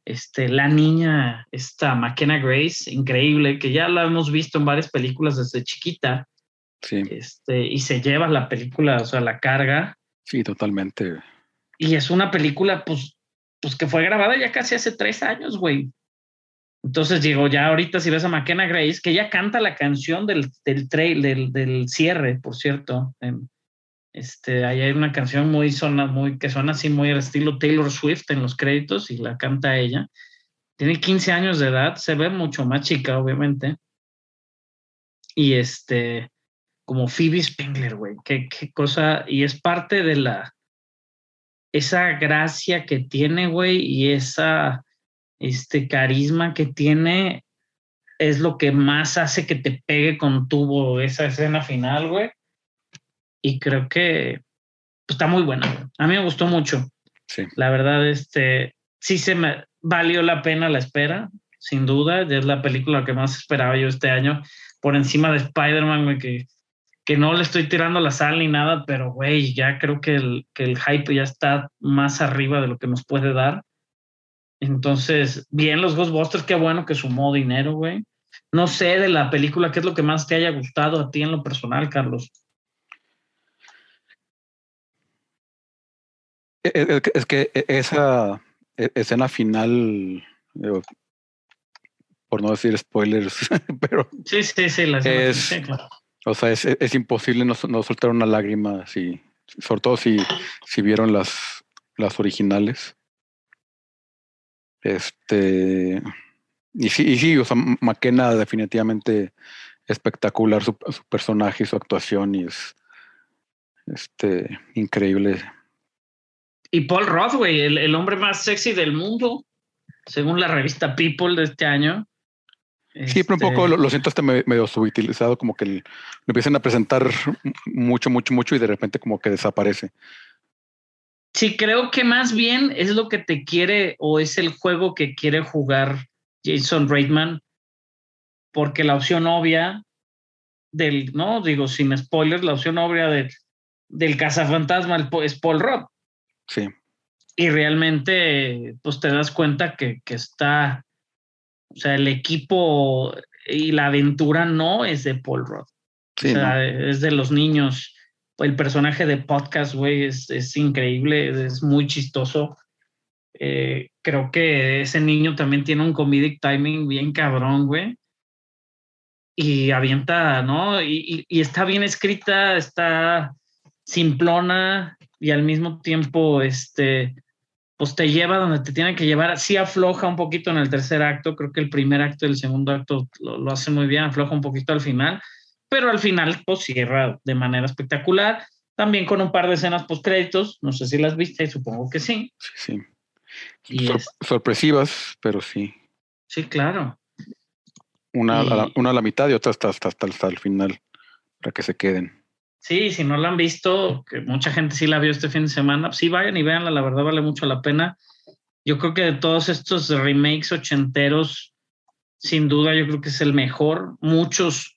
Este, la niña, esta McKenna Grace, increíble, que ya la hemos visto en varias películas desde chiquita. Sí. Este, y se lleva la película, o sea, la carga. Sí, totalmente. Y es una película, pues, pues que fue grabada ya casi hace tres años, güey. Entonces digo, ya ahorita si ves a McKenna Grace, que ella canta la canción del, del trail, del, cierre, por cierto. Este, ahí hay una canción muy zona, muy, que suena así muy al estilo Taylor Swift en los créditos y la canta ella. Tiene 15 años de edad, se ve mucho más chica, obviamente. Y este, como Phoebe Spengler, güey, qué, qué cosa, y es parte de la, esa gracia que tiene, güey, y esa este carisma que tiene es lo que más hace que te pegue con tubo esa escena final, güey. Y creo que pues, está muy buena. A mí me gustó mucho. Sí. La verdad, este, sí se me valió la pena la espera, sin duda. Es la película que más esperaba yo este año, por encima de Spider-Man, güey, que, que no le estoy tirando la sal ni nada, pero, güey, ya creo que el, que el hype ya está más arriba de lo que nos puede dar. Entonces, bien los Ghostbusters, qué bueno que sumó dinero, güey. No sé de la película, ¿qué es lo que más te haya gustado a ti en lo personal, Carlos? Es, es que- es que esa e- escena final, por no decir spoilers, pero, Sí, sí, sí, la Es- sí, claro. O sea, es, es imposible no, no soltar una lágrima, si, sobre todo si, si vieron las, las originales. Este, y sí, y sí, o sea, McKenna definitivamente espectacular su, su personaje y su actuación y es este increíble. Y Paul Roth, güey, el, el hombre más sexy del mundo, según la revista People de este año. Sí, pero un poco Este, lo, lo siento hasta me- medio subutilizado, como que el- lo empiezan a presentar mucho, mucho, mucho y de repente como que desaparece. Sí, creo que más bien es lo que te quiere o es el juego que quiere jugar Jason Reitman, porque la opción obvia del, no digo sin spoilers, la opción obvia del, del cazafantasma es Paul Roth. Sí, Y realmente, pues te das cuenta que, que está, sea, el equipo y la aventura no es de Paul Roth. sí, o sea, ¿no? es de los niños. El personaje de podcast, güey, es, es increíble, es muy chistoso. Eh, creo que ese niño también tiene un comedic timing bien cabrón, güey. Y avienta, ¿no? Y, y- y está bien escrita, está simplona y al mismo tiempo, este, pues te lleva donde te tiene que llevar. Sí afloja un poquito en el tercer acto, creo que el primer acto y el segundo acto lo, lo hace muy bien, afloja un poquito al final, pero al final pues cierra de manera espectacular, también con un par de escenas post créditos, no sé si las viste, supongo que sí. sí, sí. Y Sor- es- sorpresivas, pero sí. Sí, claro. Una, a la, una a la mitad y otra hasta, hasta, hasta, hasta el final, para que se queden. Sí, si no la han visto, que mucha gente sí la vio este fin de semana, sí vayan y véanla, la verdad vale mucho la pena. Yo creo que de todos estos remakes ochenteros, sin duda yo creo que es el mejor. Muchos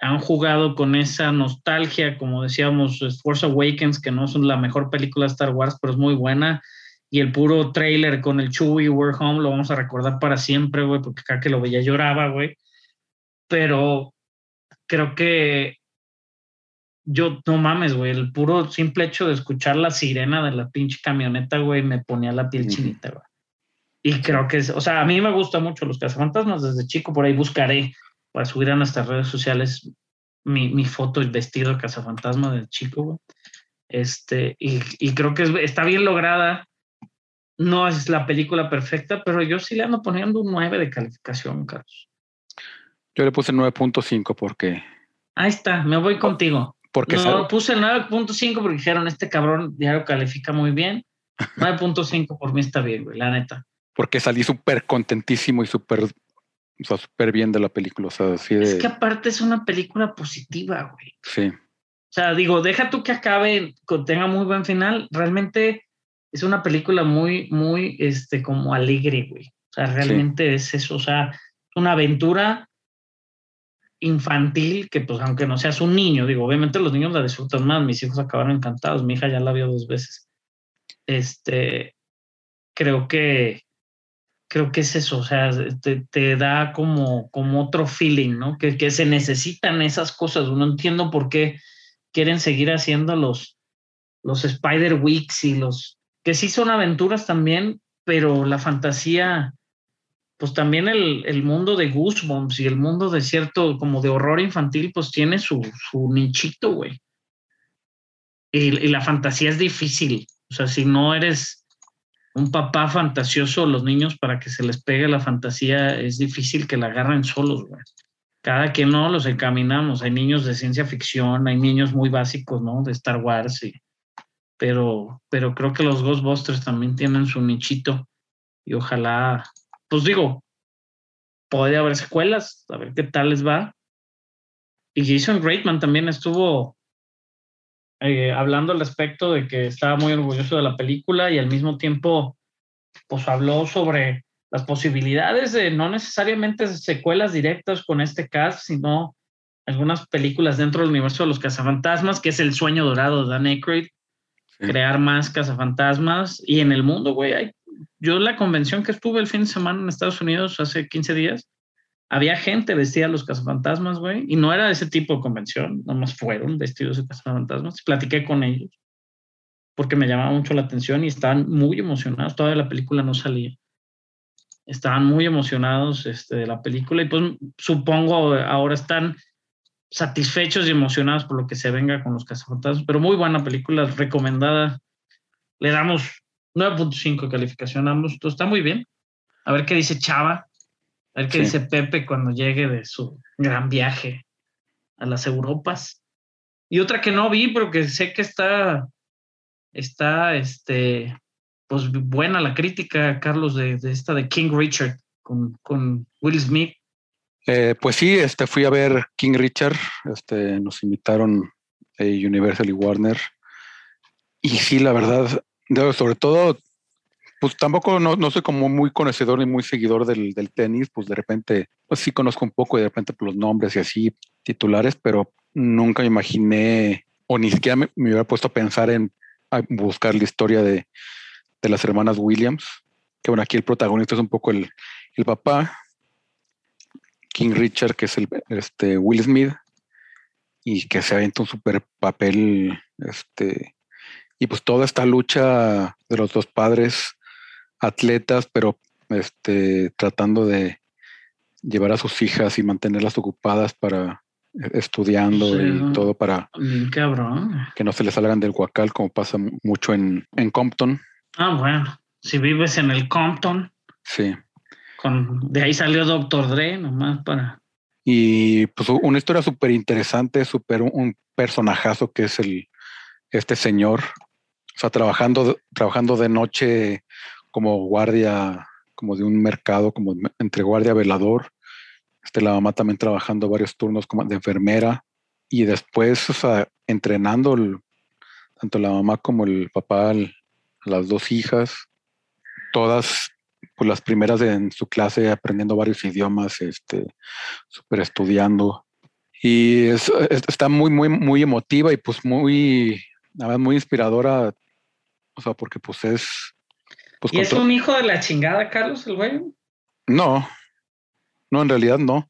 han jugado con esa nostalgia, como decíamos, Force Awakens, que no es la mejor película de Star Wars, pero es muy buena. Y el puro trailer con el Chewie We're Home lo vamos a recordar para siempre, güey, porque cada que lo veía lloraba, güey. Pero creo que yo, no mames, güey, el puro simple hecho de escuchar la sirena de la pinche camioneta, güey, me ponía la piel chinita, güey. Y creo que es, o sea, a mí me gustan mucho los cazafantasmas desde chico, por ahí buscaré para subir a nuestras redes sociales mi, mi foto vestido de cazafantasma de chico, güey. Este, y, y creo que es- está bien lograda. No es la película perfecta, pero yo sí le ando poniendo un 9 de calificación, Carlos. Yo le puse 9.5 porque, Ahí está, me voy contigo. Porque No, sal- puse el 9.5 porque dijeron, este cabrón diario califica muy bien. 9.5 por mí está bien, güey, la neta. porque salí súper contentísimo y súper o sea, súper bien de la película. O sea, así de. Es que aparte es una película positiva, güey. Sí, O sea, digo, deja tú que acabe, que tenga muy buen final. Realmente es una película muy, muy, este, como alegre, güey. O sea, realmente es eso. O sea, una aventura infantil que, pues, aunque no seas un niño, digo, obviamente los niños la disfrutan más. Mis hijos acabaron encantados. Mi hija ya la vio dos veces. Este, creo que, creo que es eso. O sea, te, te da como, como otro feeling, ¿no? Que, que se necesitan esas cosas. No entiendo por qué quieren seguir haciendo los, los Spider Weeks y los que sí son aventuras también, pero la fantasía, pues también el, el mundo de Goosebumps y el mundo de cierto, como de horror infantil, pues tiene su, su nichito, güey. Y, la fantasía es difícil. O sea, si no eres un papá fantasioso, los niños para que se les pegue la fantasía es difícil que la agarren solos, güey cada que no los encaminamos. Hay niños de ciencia ficción, hay niños muy básicos, ¿no? De Star Wars, y, pero, pero creo que los Ghostbusters también tienen su nichito y ojalá, pues digo, puede haber secuelas, a ver qué tal les va. Y Jason Reitman también estuvo eh, hablando al respecto de que estaba muy orgulloso de la película y al mismo tiempo, pues habló sobre las posibilidades de no necesariamente secuelas directas con este cast, sino algunas películas dentro del universo de los cazafantasmas, que es el sueño dorado de Dan Aykroyd, Sí. crear más cazafantasmas. Y en el mundo, güey, hay- yo la convención que estuve el fin de semana en Estados Unidos hace 15 días, había gente vestida de los cazafantasmas, güey, y no era de ese tipo de convención, nomás fueron vestidos de cazafantasmas. Platiqué con ellos. porque me llamaba mucho la atención y estaban muy emocionados. Todavía la película no salía. Estaban muy emocionados este, de la película y pues supongo ahora están satisfechos y emocionados por lo que se venga con los cazafantasmas. Pero muy buena película, recomendada. Le damos 9.5 de calificación a ambos. Está muy bien. A ver qué dice Chava. A ver qué Sí. dice Pepe cuando llegue de su gran viaje a las Europas. Y otra que no vi, pero que sé que está, está, este, pues buena la crítica, Carlos, de, de esta de King Richard con, con Will Smith. Eh, pues sí, este, fui a ver King Richard, este, nos invitaron eh, Universal y Warner. Y sí, la verdad, sobre todo, pues tampoco no, no soy como muy conocedor ni muy seguidor del, del tenis, pues de repente, pues sí conozco un poco y de repente pues, los nombres y así titulares, pero nunca me imaginé o ni siquiera me, hubiera puesto a pensar en buscar la historia de, de las hermanas Williams, que bueno, aquí el protagonista es un poco el, el papá, King Richard, que es el este, Will Smith, y que se avienta un super papel, este, y pues toda esta lucha de los dos padres atletas, pero este, tratando de llevar a sus hijas y mantenerlas ocupadas para eh, estudiando Sí, y todo para cabrón. que no se les salgan del huacal, como pasa mu- mucho en, en Compton. Ah, bueno. Si vives en el Compton, Sí. con, de ahí salió Doctor Dre, nomás para. Y pues una historia súper interesante, súper un, un personajazo que es el este señor. O sea, trabajando, trabajando de noche como guardia, como de un mercado, como entre guardia velador. Este, la mamá también trabajando varios turnos como de enfermera. Y después, o sea, entrenando el- tanto la mamá como el papá, a las dos hijas, todas pues las primeras en su clase aprendiendo varios idiomas, este, súper estudiando. Y es- es- está muy, muy, muy emotiva y pues muy, muy inspiradora. O sea, porque pues es... Pues, ¿Y es un hijo de la chingada, Carlos, el güey? No, no, en realidad no.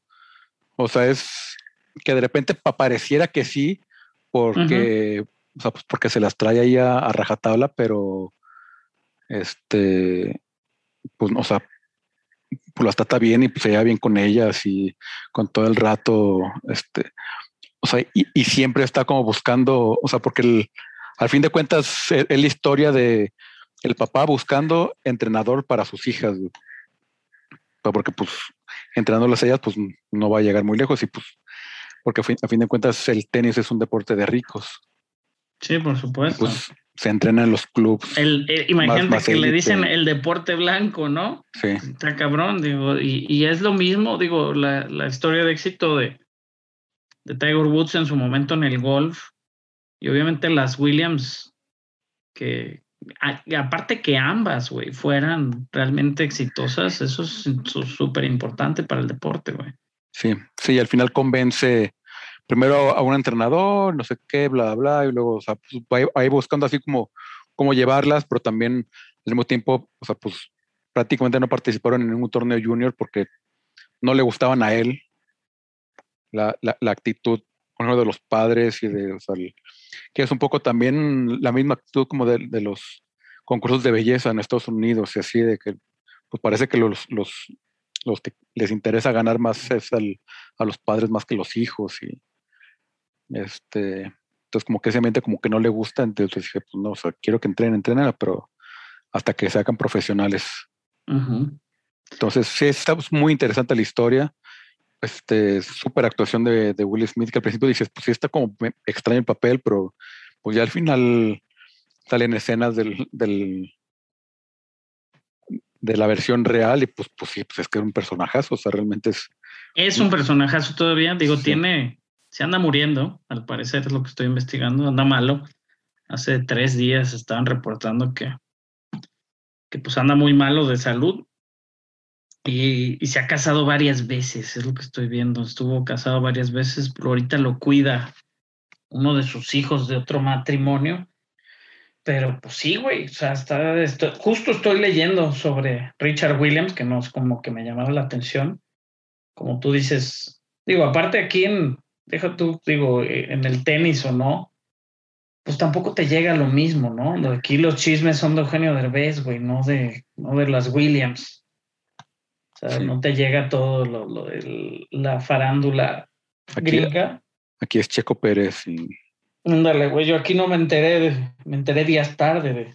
O sea, es que de repente pa- pareciera que sí, porque, o sea, pues porque se las trae ahí a, a rajatabla, pero este, pues, o sea, pues las trata bien y pues se lleva bien con ellas y con todo el rato, este, o sea, y, y siempre está como buscando, o sea, porque el- al fin de cuentas es, es la historia de el papá buscando entrenador para sus hijas, güey. Sea, porque pues entrenándolas a ellas, pues no va a llegar muy lejos y pues, porque a fin, a fin de cuentas el tenis es un deporte de ricos, Sí, por supuesto. pues se entrena en los clubs. el, eh, imagínate más que le dicen el deporte blanco, ¿no? Sí, Está cabrón, digo, y, y es lo mismo, digo, la, la historia de éxito de, de Tiger Woods en su momento en el golf, y obviamente las Williams, que aparte que ambas, güey, fueran realmente exitosas, eso es súper importante para el deporte, güey. sí, sí, al final convence primero a un entrenador, no sé qué, bla, bla, y luego, o sea, pues, ahí- buscando así como cómo llevarlas, pero también al mismo tiempo, o sea, pues prácticamente no participaron en ningún torneo junior porque no le gustaban a él la, la actitud, ejemplo, de los padres y de, o sea, el- que es un poco también la misma actitud como de, de los concursos de belleza en Estados Unidos y así, de que pues parece que los, los, los que les interesa ganar más es al- a los padres más que los hijos y este entonces como que ese ambiente como que no le gusta entonces dije pues no o sea quiero que entrenen entrenen pero hasta que se hagan profesionales. Entonces sí está muy interesante la historia este súper actuación de, de Will Smith que al principio dices pues sí está como extraño el papel pero pues ya al final salen escenas del, del de la versión real y pues pues sí pues es que es un personajazo o sea realmente es Es un personajazo todavía, digo, Sí. tiene, se anda muriendo, al parecer es lo que estoy investigando, anda malo. Hace tres días estaban reportando que, que pues anda muy malo de salud y, se ha casado varias veces, es lo que estoy viendo. Estuvo casado varias veces, pero ahorita lo cuida uno de sus hijos de otro matrimonio. Pero pues sí, güey, o sea, está, justo estoy leyendo sobre Richard Williams, que no es como que me llamaba la atención como tú dices, digo, aparte aquí en, deja tú, digo, en el tenis o no, pues tampoco te llega lo mismo, ¿no? Aquí los chismes son de Eugenio Derbez, güey, no de, no de las Williams. O sea, Sí. no te llega todo lo, lo de la farándula Aquí, gringa. aquí es Checo Pérez y Ándale, güey, yo aquí no me enteré, de- me enteré días tarde de,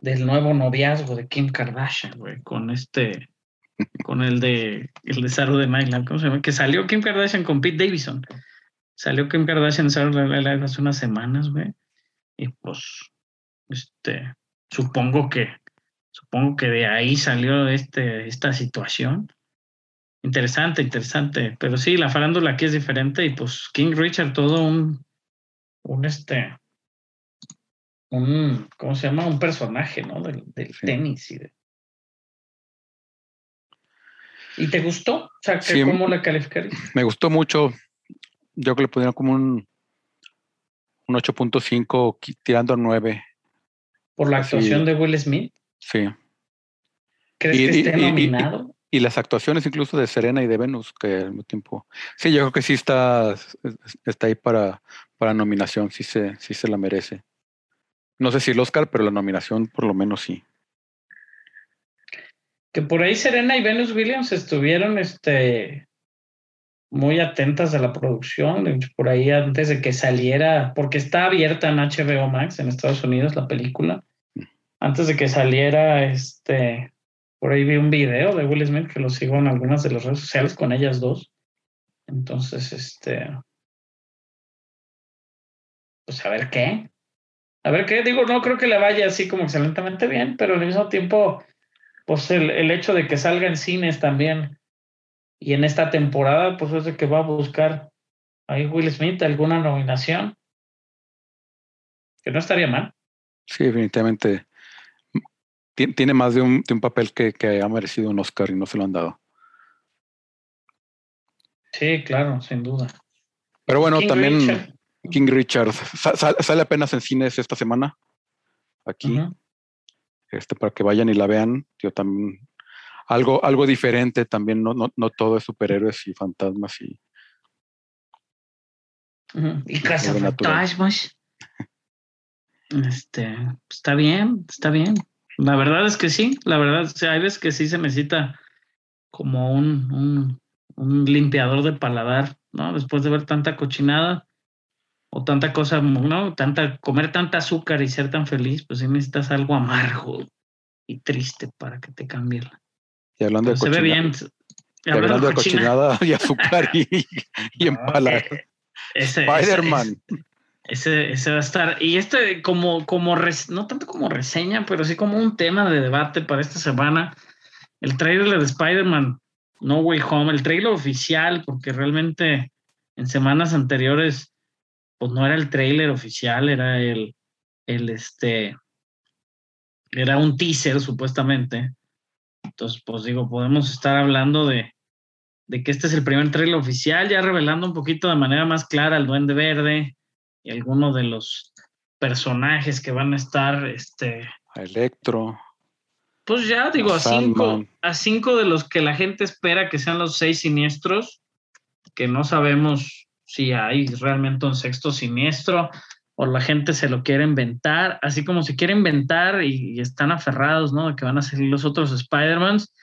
del nuevo noviazgo de Kim Kardashian, güey, con este, con el de, el de Saturday Night Live, ¿cómo se llama? Que salió Kim Kardashian con Pete Davidson. Salió Kim Kardashian en Saturday Night Live hace unas semanas, güey, y pues, este, supongo que, supongo que de ahí salió este, esta situación. Interesante, interesante, pero sí, la farándula aquí es diferente y pues King Richard todo un un este un ¿cómo se llama? un personaje, ¿no? Del, del Sí. tenis y de ¿Y te gustó? O sea, que Sí. ¿cómo la calificarías? me gustó mucho. Yo creo que le pondría como un, un 8.5 qui- tirando a 9. Por la Así- actuación de Will Smith. Sí. ¿Crees Y- que esté y- nominado? Y las actuaciones incluso de Serena y de Venus, que al mismo tiempo. Sí, yo creo que sí está, está ahí para, para nominación, sí se, sí se la merece. No sé si el Oscar, pero la nominación por lo menos sí. Que por ahí Serena y Venus Williams estuvieron este muy atentas a la producción, por ahí antes de que saliera, porque está abierta en HBO Max en Estados Unidos la película. Antes de que saliera, este, por ahí vi un video de Will Smith que lo sigo en algunas de las redes sociales con ellas dos. Entonces, este, pues a ver qué. A ver qué, digo, no creo que le vaya así como excelentemente bien, pero al mismo tiempo, pues el, el hecho de que salga en cines también y en esta temporada, pues es de que va a buscar ahí Will Smith alguna nominación. Que no estaría mal. Sí, definitivamente. Tien- Tiene más de un, de un papel que, que ha merecido un Oscar y no se lo han dado. Sí, claro, sin duda. Pero bueno, King también Richard. King Richard sa- sa- sale apenas en cines esta semana. Aquí. Este, para que vayan y la vean. Yo también algo, algo diferente también, no, no, no todo es superhéroes y fantasmas y Ujú. Y Casa Sobrenatural. Fantasmas. Este, está bien, está bien. La verdad es que sí, la verdad, o sea, hay veces que sí se necesita como un, un, un limpiador de paladar, ¿no? Después de ver tanta cochinada o tanta cosa, ¿no? Tanta, comer tanta azúcar y ser tan feliz, pues sí necesitas algo amargo y triste para que te cambie. la- y hablando de Se ve bien. y hablando de cochinada y azúcar y, y empalar. eh, Spider-Man. Ese, ese va a estar. Y este, como, como no tanto como reseña, pero sí como un tema de debate para esta semana. El trailer de Spider-Man No Way Home, el trailer oficial, porque realmente en semanas anteriores, pues no era el trailer oficial, era el, el este, era un teaser supuestamente. Entonces, pues digo, podemos estar hablando de, de que este es el primer trailer oficial, ya revelando un poquito de manera más clara al Duende Verde y algunos de los personajes que van a estar, este, A Electro. pues ya digo, A a cinco, a cinco de los que la gente espera que sean los seis siniestros, que no sabemos si hay realmente un sexto siniestro o la gente se lo quiere inventar, así como se quiere inventar y, y están aferrados, ¿no? De que van a salir los otros Spider-Mans.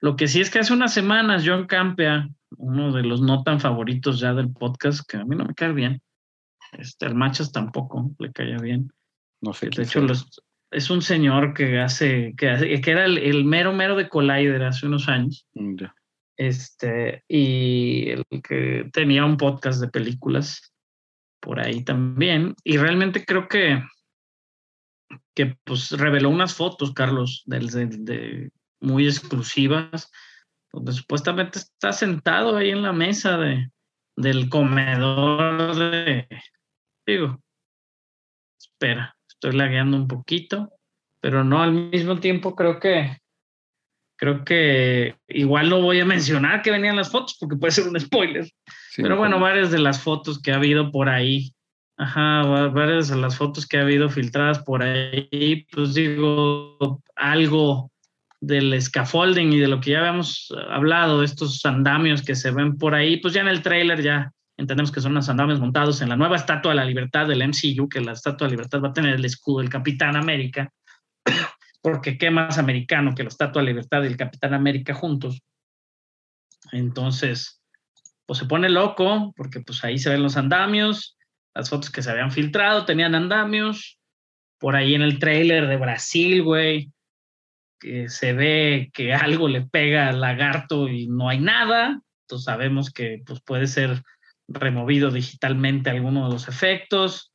Lo que sí es que hace unas semanas John Campea, uno de los no tan favoritos ya del podcast, que a mí no me cae bien, este, al Machas tampoco le caía bien. No sé De hecho, los- es un señor que hace, que, hace- que era el, el mero mero de Collider hace unos años, Mm, este, y el que tenía un podcast de películas por ahí también, y realmente creo que, que pues reveló unas fotos, Carlos, de- muy exclusivas, donde supuestamente está sentado ahí en la mesa de, del comedor de, digo, espera, estoy lagueando un poquito, pero no al mismo tiempo creo que creo que igual no voy a mencionar que venían las fotos porque puede ser un spoiler. Sí, pero bueno, varias de las fotos que ha habido por ahí, ajá, va- varias de las fotos que ha habido filtradas por ahí, pues digo, algo del scaffolding y de lo que ya habíamos hablado, estos andamios que se ven por ahí, pues ya en el trailer ya, entendemos que son unos andamios montados en la nueva Estatua de la Libertad del MCU, que la Estatua de la Libertad va a tener el escudo del Capitán América, porque qué más americano que la Estatua de la Libertad y el Capitán América juntos. Entonces, pues se pone loco, porque pues ahí se ven los andamios, las fotos que se habían filtrado tenían andamios, por ahí en el trailer de Brasil, güey, que se ve que algo le pega al lagarto y no hay nada, entonces sabemos que pues puede ser removido digitalmente alguno de los efectos,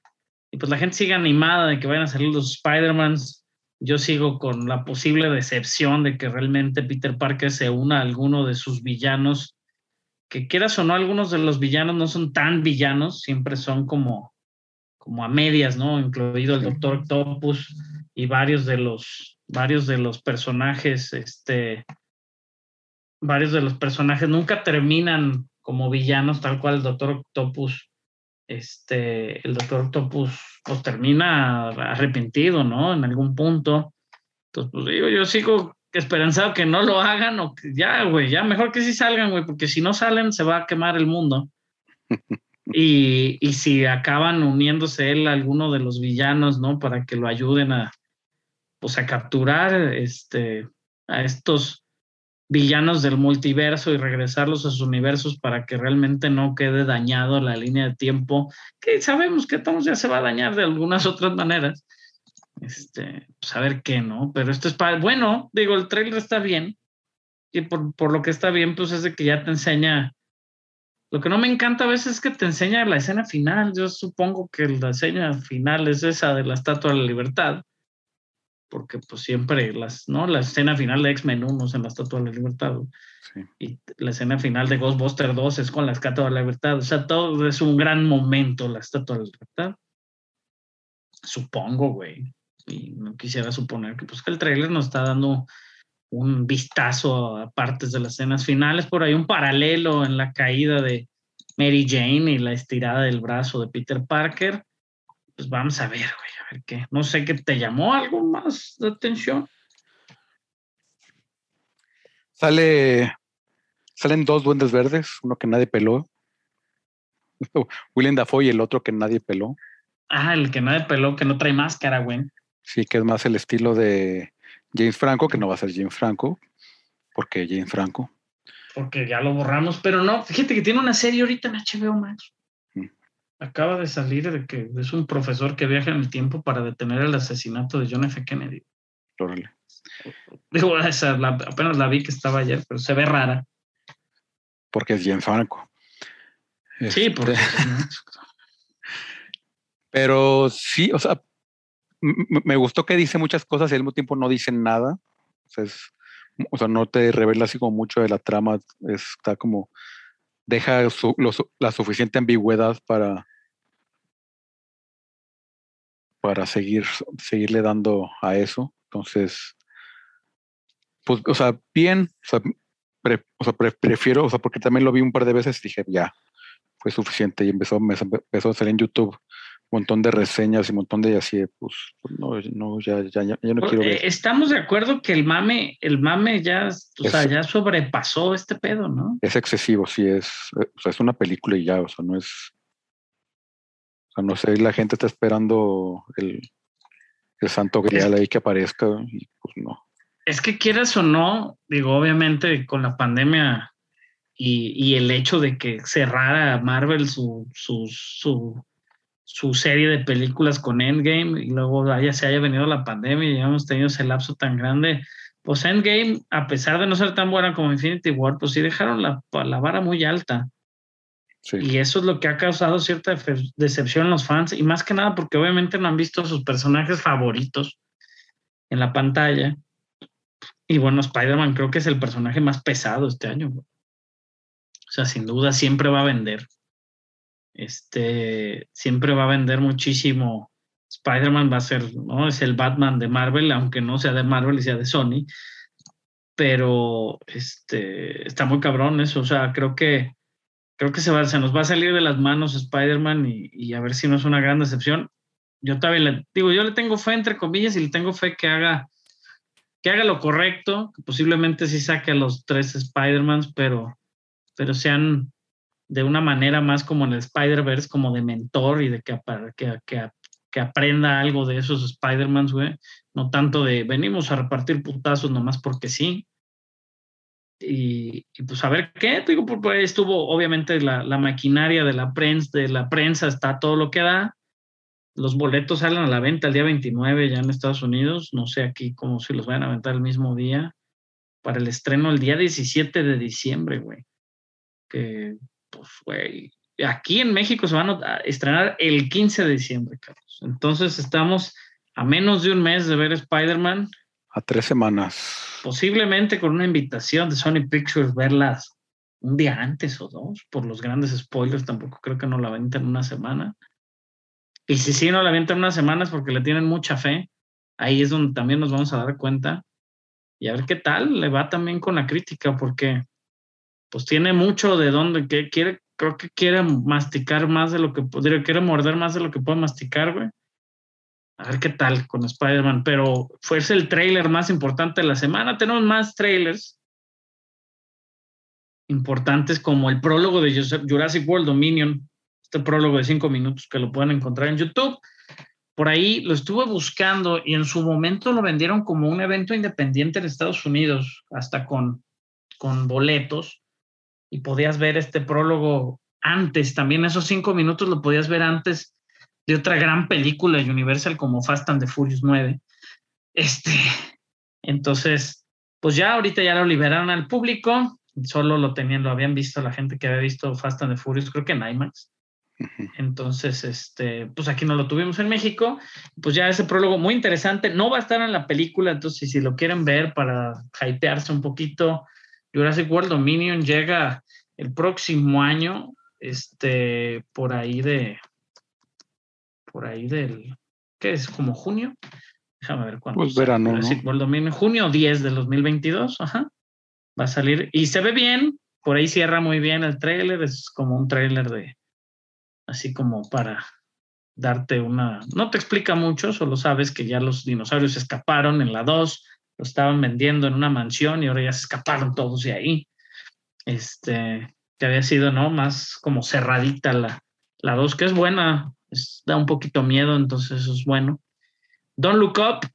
y pues la gente sigue animada de que vayan a salir los Spider-Mans, yo sigo con la posible decepción de que realmente Peter Parker se una a alguno de sus villanos, que quieras o no, algunos de los villanos no son tan villanos, siempre son como, como a medias, ¿no? Incluido el Doctor Octopus y varios de los, varios de los personajes, este, varios de los personajes nunca terminan como villanos, tal cual el Doctor Octopus este, el Doctor Octopus pues termina arrepentido, ¿no? En algún punto. Entonces, pues digo, yo sigo esperanzado que no lo hagan o que ya, güey, ya mejor que sí salgan, güey, porque si no salen se va a quemar el mundo. y, y si acaban uniéndose él a alguno de los villanos, ¿no? Para que lo ayuden a, pues a capturar, este, a estos villanos del multiverso y regresarlos a sus universos para que realmente no quede dañado la línea de tiempo, que sabemos que Tom ya se va a dañar de algunas otras maneras. Este, pues a ver qué, ¿no? Pero esto es para, bueno, digo, el trailer está bien, y por, por lo que está bien, pues es de que ya te enseña, lo que no me encanta a veces es que te enseña la escena final, yo supongo que la escena final es esa de la Estatua de la Libertad, porque pues siempre las, ¿no? La escena final de X-Men 1 es en la Estatua de la Libertad. Y la escena final de Ghostbuster 2 es con la Estatua de la Libertad. O sea, todo es un gran momento la Estatua de la Libertad. Supongo, güey. Y no quisiera suponer que pues que el trailer nos está dando un vistazo a partes de las escenas finales, por ahí un paralelo en la caída de Mary Jane y la estirada del brazo de Peter Parker. Pues vamos a ver, güey que no sé qué te llamó algo más de atención. Sale, salen dos duendes verdes, uno que nadie peló. William Dafoe y el otro que nadie peló. Ah, el que nadie peló, que no trae máscara, güey. Sí, que es más el estilo de James Franco, que no va a ser James Franco, porque James Franco. Porque ya lo borramos, pero no, fíjate que tiene una serie ahorita en HBO Max acaba de salir de que es un profesor que viaja en el tiempo para detener el asesinato de John F. Kennedy. Digo, apenas la vi que estaba ayer, pero se ve rara. Porque es bien Franco. Sí, porque. pero sí, o sea, me gustó que dice muchas cosas y al mismo tiempo no dice nada. O sea, no te revela así como mucho de la trama. Está como. Deja la suficiente ambigüedad para para seguir, seguirle dando a eso. Entonces, pues, o sea, bien, o sea, prefiero, o sea, porque también lo vi un par de veces y dije, ya, fue suficiente y empezó, empezó a salir en YouTube un montón de reseñas y un montón de así, pues, pues no, no ya, ya, ya, no quiero ver. Eh, estamos de acuerdo que el mame, el mame ya, o sea, ya sobrepasó este pedo, ¿no? Es excesivo, sí, es, o sea, es una película y ya, o sea, no es, o sea, no sé, la gente está esperando el, santo grial ahí que aparezca y pues no. Es que quieras o no, digo, obviamente con la pandemia y, el hecho de que cerrara Marvel su, su, su, serie de películas con Endgame y luego haya, se haya venido la pandemia y hemos tenido ese lapso tan grande, pues Endgame, a pesar de no ser tan buena como Infinity War, pues sí dejaron la, la vara muy alta. Y eso es lo que ha causado cierta decepción en los fans, y más que nada porque obviamente no han visto sus personajes favoritos en la pantalla. Y bueno, Spider-Man creo que es el personaje más pesado este año. O sea, sin duda siempre va a vender. Este, siempre va a vender muchísimo. Spider-Man va a ser, ¿no? Es el Batman de Marvel, aunque no sea de Marvel y sea de Sony. Pero este, está muy cabrón eso. O sea, creo que creo que se, nos va a salir de las manos Spider-Man y, a ver si no es una gran decepción. Yo todavía le digo, yo le tengo fe entre comillas y le tengo fe que haga que haga lo correcto, que posiblemente sí saque a los tres Spider-Mans, pero, pero sean de una manera más como en el Spider-Verse, como de mentor y de que, que, que, que aprenda algo de esos Spider-Mans, güey. No tanto de venimos a repartir putazos nomás porque sí. Y, y pues a ver qué, digo, pues, estuvo obviamente la, la maquinaria de la prensa, de la prensa está todo lo que da. Los boletos salen a la venta el día 29 ya en Estados Unidos. No sé aquí cómo si los van a aventar el mismo día. Para el estreno el día 17 de diciembre, güey. Que, pues, güey. Aquí en México se van a estrenar el 15 de diciembre, Carlos. Entonces estamos a menos de un mes de ver Spider-Man. A tres semanas. Posiblemente con una invitación de Sony Pictures verlas un día antes o dos, por los grandes spoilers. Tampoco creo que no la aventan una semana. Y si sí no la avientan unas semanas porque le tienen mucha fe, ahí es donde también nos vamos a dar cuenta. Y a ver qué tal le va también con la crítica, porque pues tiene mucho de donde que quiere, creo que quiere masticar más de lo que podría, quiere morder más de lo que puede masticar, güey. A ver qué tal con Spider-Man, pero fue el trailer más importante de la semana. Tenemos más trailers importantes como el prólogo de Jurassic World Dominion, este prólogo de cinco minutos que lo pueden encontrar en YouTube. Por ahí lo estuve buscando y en su momento lo vendieron como un evento independiente en Estados Unidos, hasta con, con boletos, y podías ver este prólogo antes, también esos cinco minutos lo podías ver antes de otra gran película Universal como Fast and the Furious 9. Este, entonces, pues ya ahorita ya lo liberaron al público, solo lo tenían, lo habían visto la gente que había visto Fast and the Furious, creo que en IMAX. Entonces, este, pues aquí no lo tuvimos en México. Pues ya ese prólogo muy interesante. No va a estar en la película, entonces si lo quieren ver para hypearse un poquito, Jurassic World Dominion llega el próximo año, este, por ahí de, por ahí del, ¿qué es? ¿Como junio? Déjame ver cuándo. Pues verano, ¿no? World Dominion, junio 10 del 2022, ajá. Va a salir y se ve bien, por ahí cierra muy bien el tráiler, es como un tráiler de, así como para darte una, no te explica mucho, solo sabes que ya los dinosaurios escaparon en la 2, lo estaban vendiendo en una mansión y ahora ya se escaparon todos de ahí. Este, que había sido, ¿no? Más como cerradita la, la 2, que es buena, es, da un poquito miedo, entonces eso es bueno. Don't Look Up,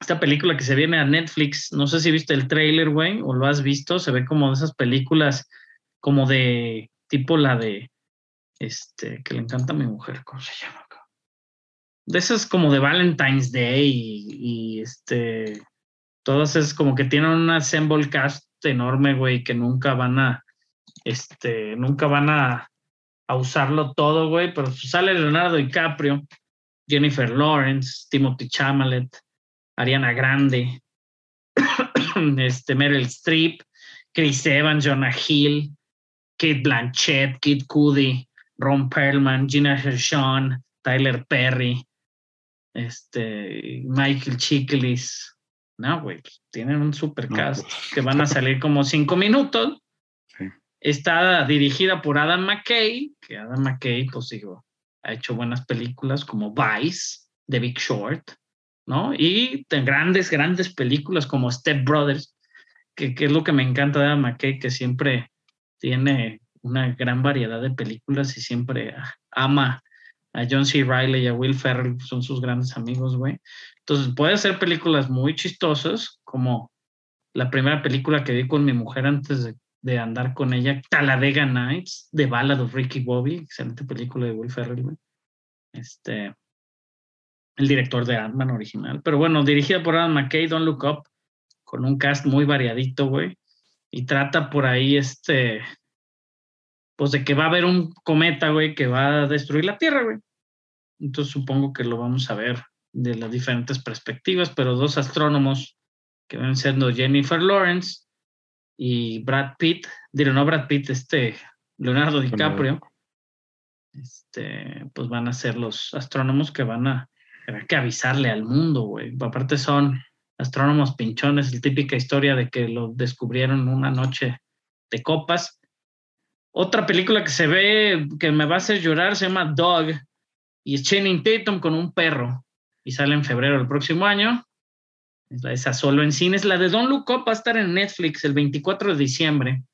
esta película que se viene a Netflix, no sé si viste el trailer, güey, o lo has visto, se ve como de esas películas como de tipo la de este, que le encanta a mi mujer, ¿cómo se llama? De esas como de Valentine's Day y, y este, todas es como que tienen un assemble cast enorme, güey, que nunca van a, este, nunca van a, a usarlo todo, güey, pero sale Leonardo DiCaprio, Jennifer Lawrence, Timothy Chalamet, Ariana Grande, este, Meryl Streep, Chris Evans, Jonah Hill, Kate Blanchett, Kid Cudi, Ron Perlman, Gina Gershon, Tyler Perry, este, Michael Chiklis. No, güey, tienen un super No, cast pues. que van a salir como cinco minutos. Está dirigida por Adam McKay, que Adam McKay, pues digo, ha hecho buenas películas como Vice, The Big Short, ¿no? Y de grandes, grandes películas como Step Brothers, que, que es lo que me encanta de Adam McKay, que siempre tiene una gran variedad de películas y siempre ama a John C. Riley y a Will Ferrell, son sus grandes amigos, güey. Entonces puede hacer películas muy chistosas, como la primera película que vi con mi mujer antes de, de andar con ella, Talladega Nights, The Ballad of Ricky Bobby, excelente película de Will Ferrell. Este, el director de Ant-Man original. Pero bueno, dirigida por Adam McKay, Don't Look Up, con un cast muy variadito, güey. Y trata por ahí este, pues de que va a haber un cometa, güey, que va a destruir la Tierra, güey. Entonces supongo que lo vamos a ver de las diferentes perspectivas, pero dos astrónomos que van siendo Jennifer Lawrence y Brad Pitt, diré no Brad Pitt, este Leonardo DiCaprio, este, pues van a ser los astrónomos que van a tener que avisarle al mundo, güey. Aparte son astrónomos pinchones, la típica historia de que lo descubrieron una noche de copas. Otra película que se ve que me va a hacer llorar se llama Dog y es Channing Tatum con un perro y sale en febrero del próximo año. Es la esa solo en cines. La de Don't Look Up va a estar en Netflix el 24 de diciembre.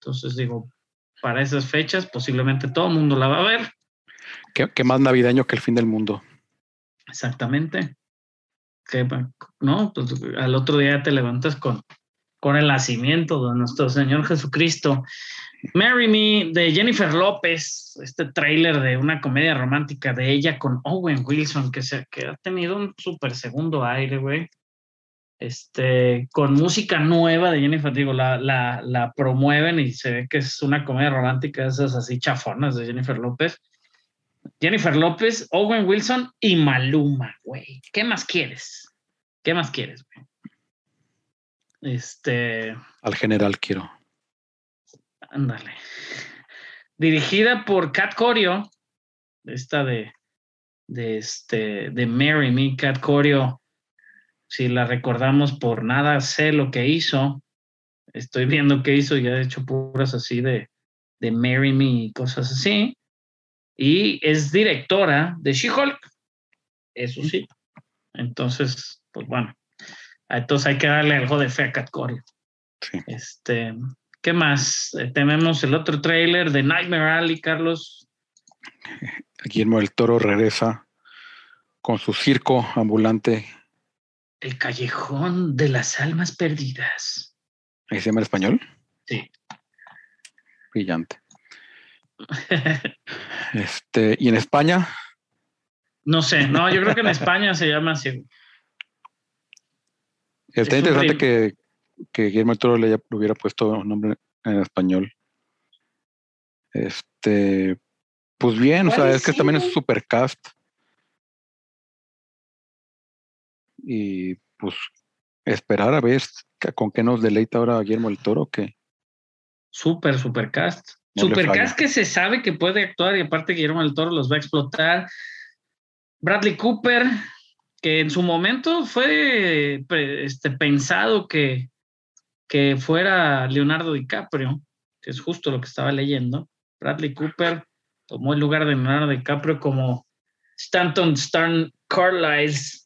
Entonces digo, para esas fechas. Posiblemente todo el mundo la va a ver. ¿Qué, qué más navideño que el fin del mundo? Exactamente. Que, no, pues al otro día te levantas con, con el nacimiento de nuestro Señor Jesucristo. Marry Me de Jennifer López, este tráiler de una comedia romántica de ella con Owen Wilson, que, se, que ha tenido un súper segundo aire, güey. Este, con música nueva de Jennifer, digo, la, la, la promueven y se ve que es una comedia romántica, esas así chafonas de Jennifer López. Jennifer López, Owen Wilson y Maluma, güey. ¿Qué más quieres? ¿Qué más quieres, güey? Este. Al general quiero. Ándale. Dirigida por Cat Corio, esta de, de, este, de Mary Me, Cat Corio. Si la recordamos por nada, sé lo que hizo. Estoy viendo qué hizo y ha hecho puras así de, de Marry Me y cosas así. Y es directora de She-Hulk. Eso sí. Entonces, pues bueno. Entonces hay que darle algo de fe a Cat. Sí. Este, ¿Qué más? Eh, tenemos el otro tráiler de Nightmare Alley, Carlos. Guillermo del Toro regresa con su circo ambulante. El Callejón de las Almas Perdidas. ¿Ahí se llama en español? Sí. Brillante. Este, ¿y en España? no sé, no, yo creo que en España se llama así. Está Es interesante que, que Guillermo del Toro le, haya- le hubiera puesto un nombre en español. Este, pues bien, o sea, es que también es un supercast. Y pues esperar a ver con qué nos deleita ahora Guillermo del Toro, que Super, supercast. No le supercast falla. que se sabe que puede actuar y aparte Guillermo del Toro los va a explotar. Bradley Cooper, que en su momento fue este, pensado que, que fuera Leonardo DiCaprio, que es justo lo que estaba leyendo. Bradley Cooper tomó el lugar de Leonardo DiCaprio como Stanton Stern Carlisle,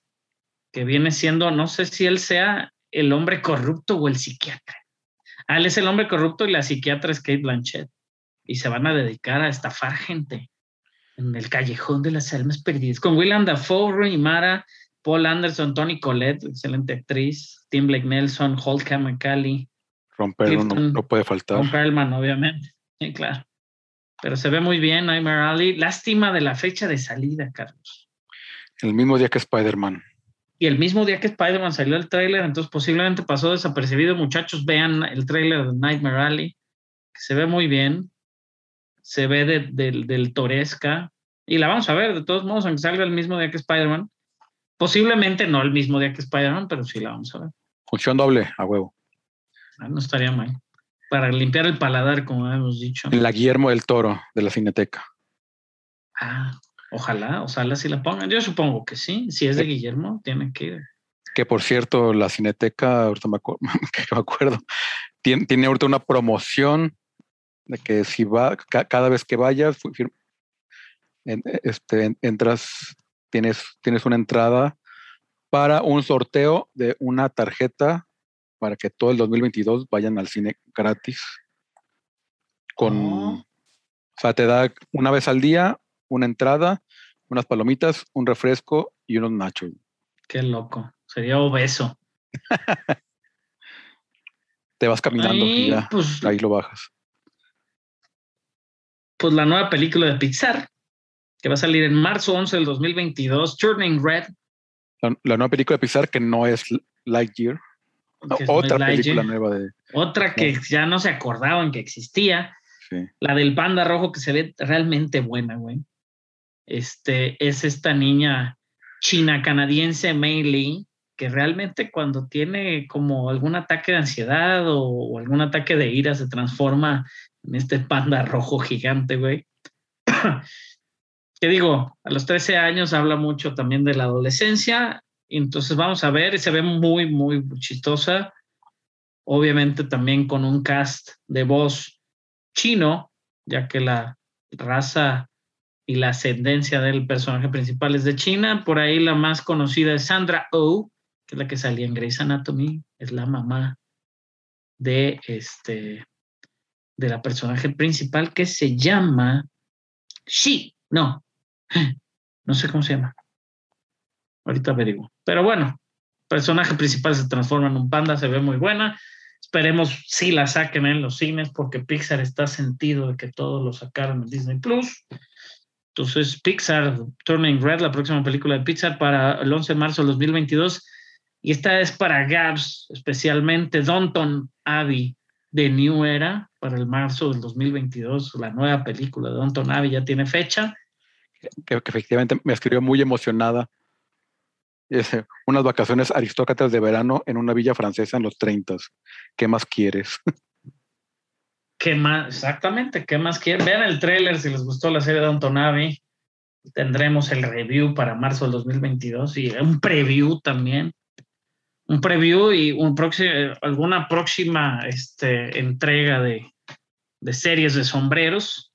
que viene siendo, no sé si él sea el hombre corrupto o el psiquiatra. Ah, él es el hombre corrupto y la psiquiatra es Kate Blanchett. Y se van a dedicar a estafar gente en el callejón de las almas perdidas. Con William Dafoe, Rooney Mara, Paul Anderson, Tony Collette, excelente actriz, Tim Blake Nelson, Holka McCallie, romperlo no, Clifton- no puede faltar. Tom Perlman, obviamente. Sí, claro. Pero se ve muy bien, Nightmare Alley. Lástima de la fecha de salida, Carlos. El mismo día que Spider-Man. Y el mismo día que Spider-Man salió el tráiler, entonces posiblemente pasó desapercibido. Muchachos, vean el tráiler de Nightmare Alley, que se ve muy bien. Se ve de- del- del Toresca. Y la vamos a ver, de todos modos, aunque salga el mismo día que Spider-Man. Posiblemente no el mismo día que Spider-Man, pero sí la vamos a ver. Función doble, a huevo. Ah, No estaría mal. Para limpiar el paladar, como hemos dicho. En la Guillermo del Toro de la Cineteca. Ah, ojalá, ojalá si la pongan. Yo supongo que sí. Si es de Guillermo, tiene que ir. Que por cierto, la Cineteca, ahorita me, acu- que me acuerdo, tiene, tiene ahorita una promoción de que si va, ca- cada vez que vayas, en- este, en- entras, tienes, tienes una entrada para un sorteo de una tarjeta para que todo el 2022 vayan al cine gratis. Con, Oh. o sea, te da una vez al día una entrada, unas palomitas, un refresco y unos nachos. Qué loco. Sería obeso. Te vas caminando y Ahí, ya, pues, ahí lo bajas. pues la nueva película de Pixar, que va a salir en marzo 11 del 2022, Turning Red. La, la nueva película de Pixar que no es Lightyear, no otra película Lightyear, nueva de... Otra que ya no se acordaban que existía. Sí. La del panda rojo que se ve realmente buena, güey. Este es esta niña china canadiense Mei Lee, que realmente cuando tiene como algún ataque de ansiedad o, o algún ataque de ira se transforma en este panda rojo gigante, güey. que digo, a los 13 años habla mucho también de la adolescencia, y entonces vamos a ver, y se ve muy, muy chistosa. Obviamente también con un cast de voz chino, ya que la raza y la ascendencia del personaje principal es de China. Por ahí la más conocida es Sandra Oh, que es la que salía en Grey's Anatomy, es la mamá de este de la personaje principal que se llama She. No, no sé cómo se llama. Ahorita averiguo. Pero bueno, personaje principal se transforma en un panda, se ve muy buena. Esperemos si la saquen en los cines porque Pixar está sentido de que todos lo sacaron en Disney Plus. Entonces, Pixar, Turning Red, la próxima película de Pixar para el 11 de marzo del 2022. Y esta es para Gabs, especialmente Donton Abbey de New Era para el marzo del 2022. La nueva película de Donton Abbey ya tiene fecha. Que, que efectivamente me escribió muy emocionada. Es, eh, unas vacaciones aristócratas de verano en una villa francesa en los 30. ¿Qué más quieres? ¿Qué más? Exactamente, ¿qué más quieren? Vean el tráiler si les gustó la serie de Abbey. Tendremos el review para marzo del 2022 y un preview también. Un preview y un alguna próxima este, entrega de, de series de sombreros,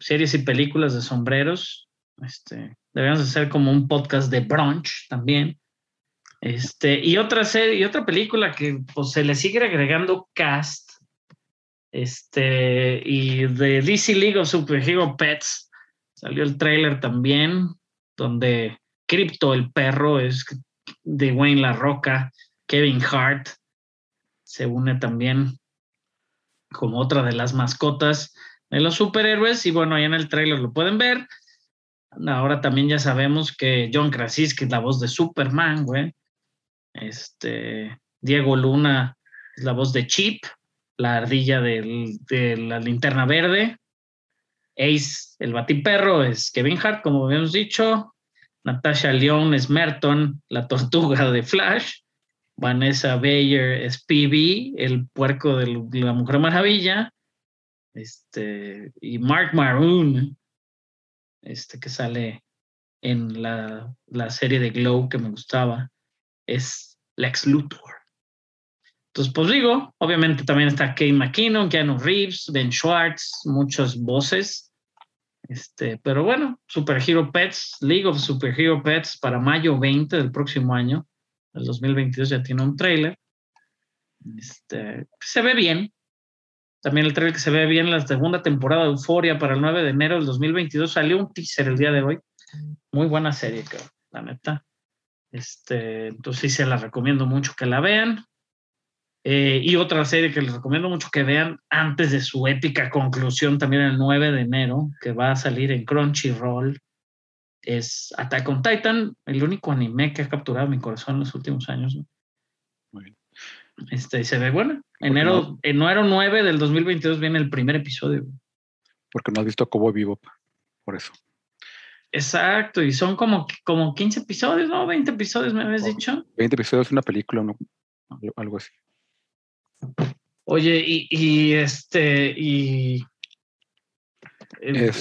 series y películas de sombreros. Este, debemos hacer como un podcast de brunch también. Este, y otra serie, y otra película que pues, se le sigue agregando cast este, y de DC League of Superhero Pets salió el trailer también, donde Crypto, el perro, es de Wayne La Roca, Kevin Hart se une también como otra de las mascotas de los superhéroes. Y bueno, ahí en el trailer lo pueden ver. Ahora también ya sabemos que John Krasinski es la voz de Superman, güey. Este, Diego Luna es la voz de Chip, la ardilla de la linterna verde. Ace, el batiperro, es Kevin Hart, como habíamos dicho. Natasha León es Merton, la tortuga de Flash. Vanessa Bayer es PB, el puerco de la Mujer Maravilla. Este, y Mark Maroon, este que sale en la, la serie de Glow que me gustaba, es Lex Luthor. Entonces, pues digo, obviamente también está Kate McKinnon, Keanu Reeves, Ben Schwartz, muchas voces. Este, pero bueno, Super Hero Pets, League of Super Hero Pets para mayo 20 del próximo año, el 2022 ya tiene un trailer. Este, se ve bien. También el trailer que se ve bien, la segunda temporada de Euforia para el 9 de enero del 2022 salió un teaser el día de hoy. Muy buena serie, creo, la neta. Este, entonces sí se la recomiendo mucho que la vean. Eh, y otra serie que les recomiendo mucho que vean antes de su épica conclusión, también el 9 de enero, que va a salir en Crunchyroll, es Attack on Titan, el único anime que ha capturado mi corazón en los últimos años. Muy bien. Este, se ve bueno. Enero, enero 9 del 2022 viene el primer episodio. Porque no has visto Cobo Vivo, por eso. Exacto, y son como, como 15 episodios, ¿no? 20 episodios, me habías dicho. 20 episodios, una película, ¿no? algo así. Oye, y, este, y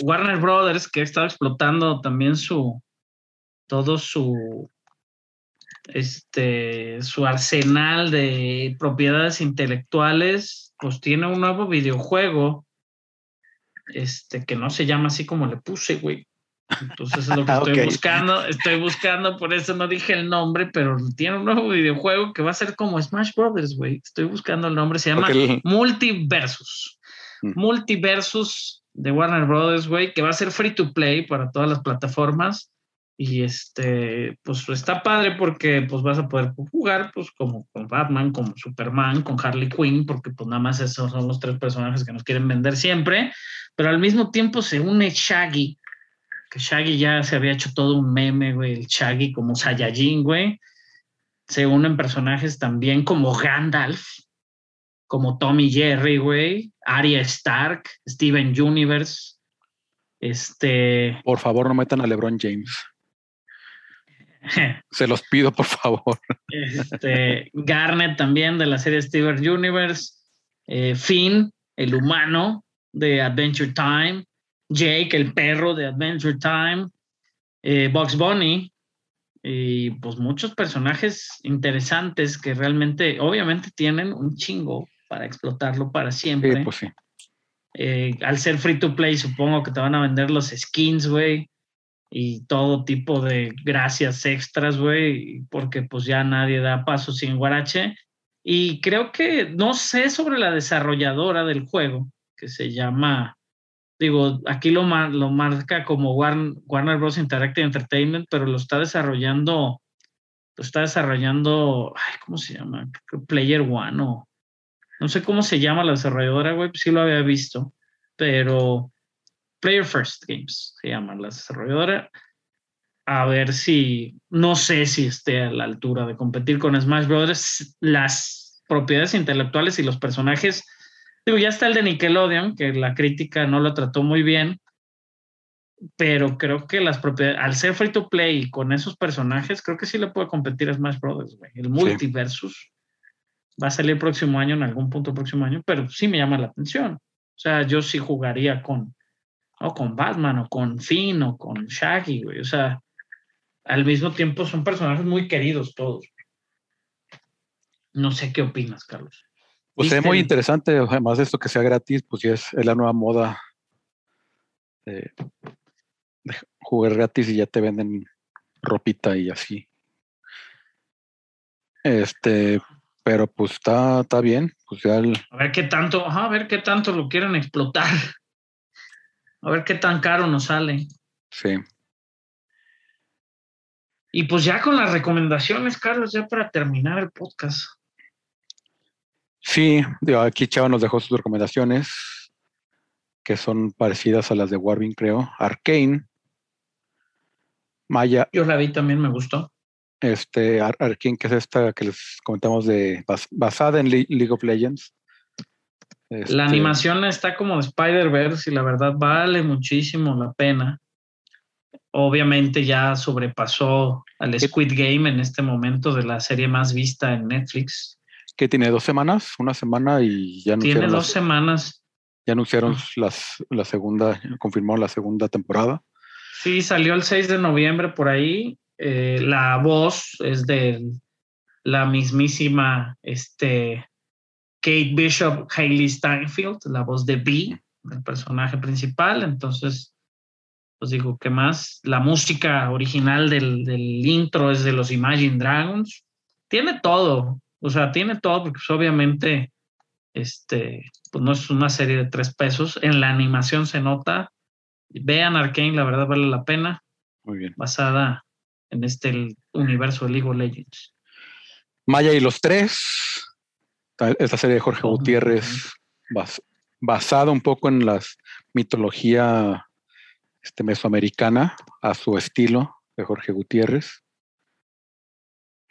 Warner Brothers, que está explotando también su, todo su, este, su arsenal de propiedades intelectuales, pues tiene un nuevo videojuego, este, que no se llama así como le puse, güey. Entonces es lo que estoy buscando. Estoy buscando, por eso no dije el nombre, pero tiene un nuevo videojuego que va a ser como Smash Brothers, güey. Estoy buscando el nombre. Se llama Multiversus. Mm. Multiversus de Warner Brothers, güey, que va a ser free to play para todas las plataformas. Y este, pues está padre porque pues vas a poder jugar pues como con Batman, como Superman, con Harley Quinn, porque pues nada más esos son los tres personajes que nos quieren vender siempre. Pero al mismo tiempo se une Shaggy Shaggy ya se había hecho todo un meme, güey, el Shaggy como Saiyajin, güey. Se unen personajes también como Gandalf, como Tommy Jerry, güey, Arya Stark, Steven Universe. Este. Por favor, no metan a LeBron James. Se los pido, por favor. Este, Garnet también de la serie Steven Universe. Eh, Finn, el humano de Adventure Time. Jake, el perro de Adventure Time, eh, Bugs Bunny, y pues muchos personajes interesantes que realmente, obviamente, tienen un chingo para explotarlo para siempre. pues sí. Eh, al ser free to play, supongo que te van a vender los skins, güey, y todo tipo de gracias extras, güey, porque pues ya nadie da paso sin guarache. Y creo que no sé sobre la desarrolladora del juego, que se llama, digo, aquí lo, mar- lo marca como Warner, Bros. Interactive Entertainment, pero lo está desarrollando, lo está desarrollando, ¿cómo se llama? Player One o no sé cómo se llama la desarrolladora, güey, sí lo había visto, pero Player First Games se llama la desarrolladora. A ver si, no sé si esté a la altura de competir con Smash Brothers. Las propiedades intelectuales y los personajes, digo, ya está el de Nickelodeon, que la crítica no lo trató muy bien, pero creo que las propiedades, al ser free to play y con esos personajes, creo que sí le puede competir a Smash Brothers, güey. El multiversus va a salir el próximo año, en algún punto el próximo año, pero sí me llama la atención. O sea, yo sí jugaría con, o con Batman, o con Finn, o con Shaggy, güey. O sea, al mismo tiempo son personajes muy queridos todos. No sé qué opinas, Carlos. Pues es ¿Viste muy interesante, además de esto que sea gratis, pues ya es, es la nueva moda de, de jugar gratis y ya te venden ropita y así. Este, pero pues está, está bien, pues ya el- A ver qué tanto, ajá, a ver qué tanto lo quieren explotar. A ver qué tan caro nos sale. sí. Y pues ya con las recomendaciones, Carlos, ya para terminar el podcast. Sí, aquí Chava nos dejó sus recomendaciones, que son parecidas a las de Warvin, creo. Arcane, Maya, Yo la vi también, me gustó. este, Ar- Arcane, que es esta que les comentamos de bas- basada en Le- League of Legends. Este, La animación está como de Spider-Verse y la verdad vale muchísimo la pena. Obviamente ya sobrepasó al Squid Game en este momento de la serie más vista en Netflix. Que tiene dos semanas, una semana y ya Tiene anunciaron, dos las- semanas. ya anunciaron las, la segunda, confirmaron la segunda temporada. Sí, salió el 6 de noviembre por ahí. Eh, la voz es de la mismísima este, Kate Bishop Hailey Steinfeld, la voz de Bee, el personaje principal. Entonces, pues digo, ¿qué más? La música original del, del intro es de los Imagine Dragons. Tiene todo, o sea, tiene todo, porque pues, obviamente este, pues no es una serie de tres pesos. En la animación se nota. Vean Arkane, la verdad vale la pena, Muy bien. basada en este el universo de League of Legends. Maya y los tres, ta- esta serie de Jorge Oh, Gutiérrez, bas- basada un poco en la mitología este, mesoamericana, a su estilo de Jorge Gutiérrez.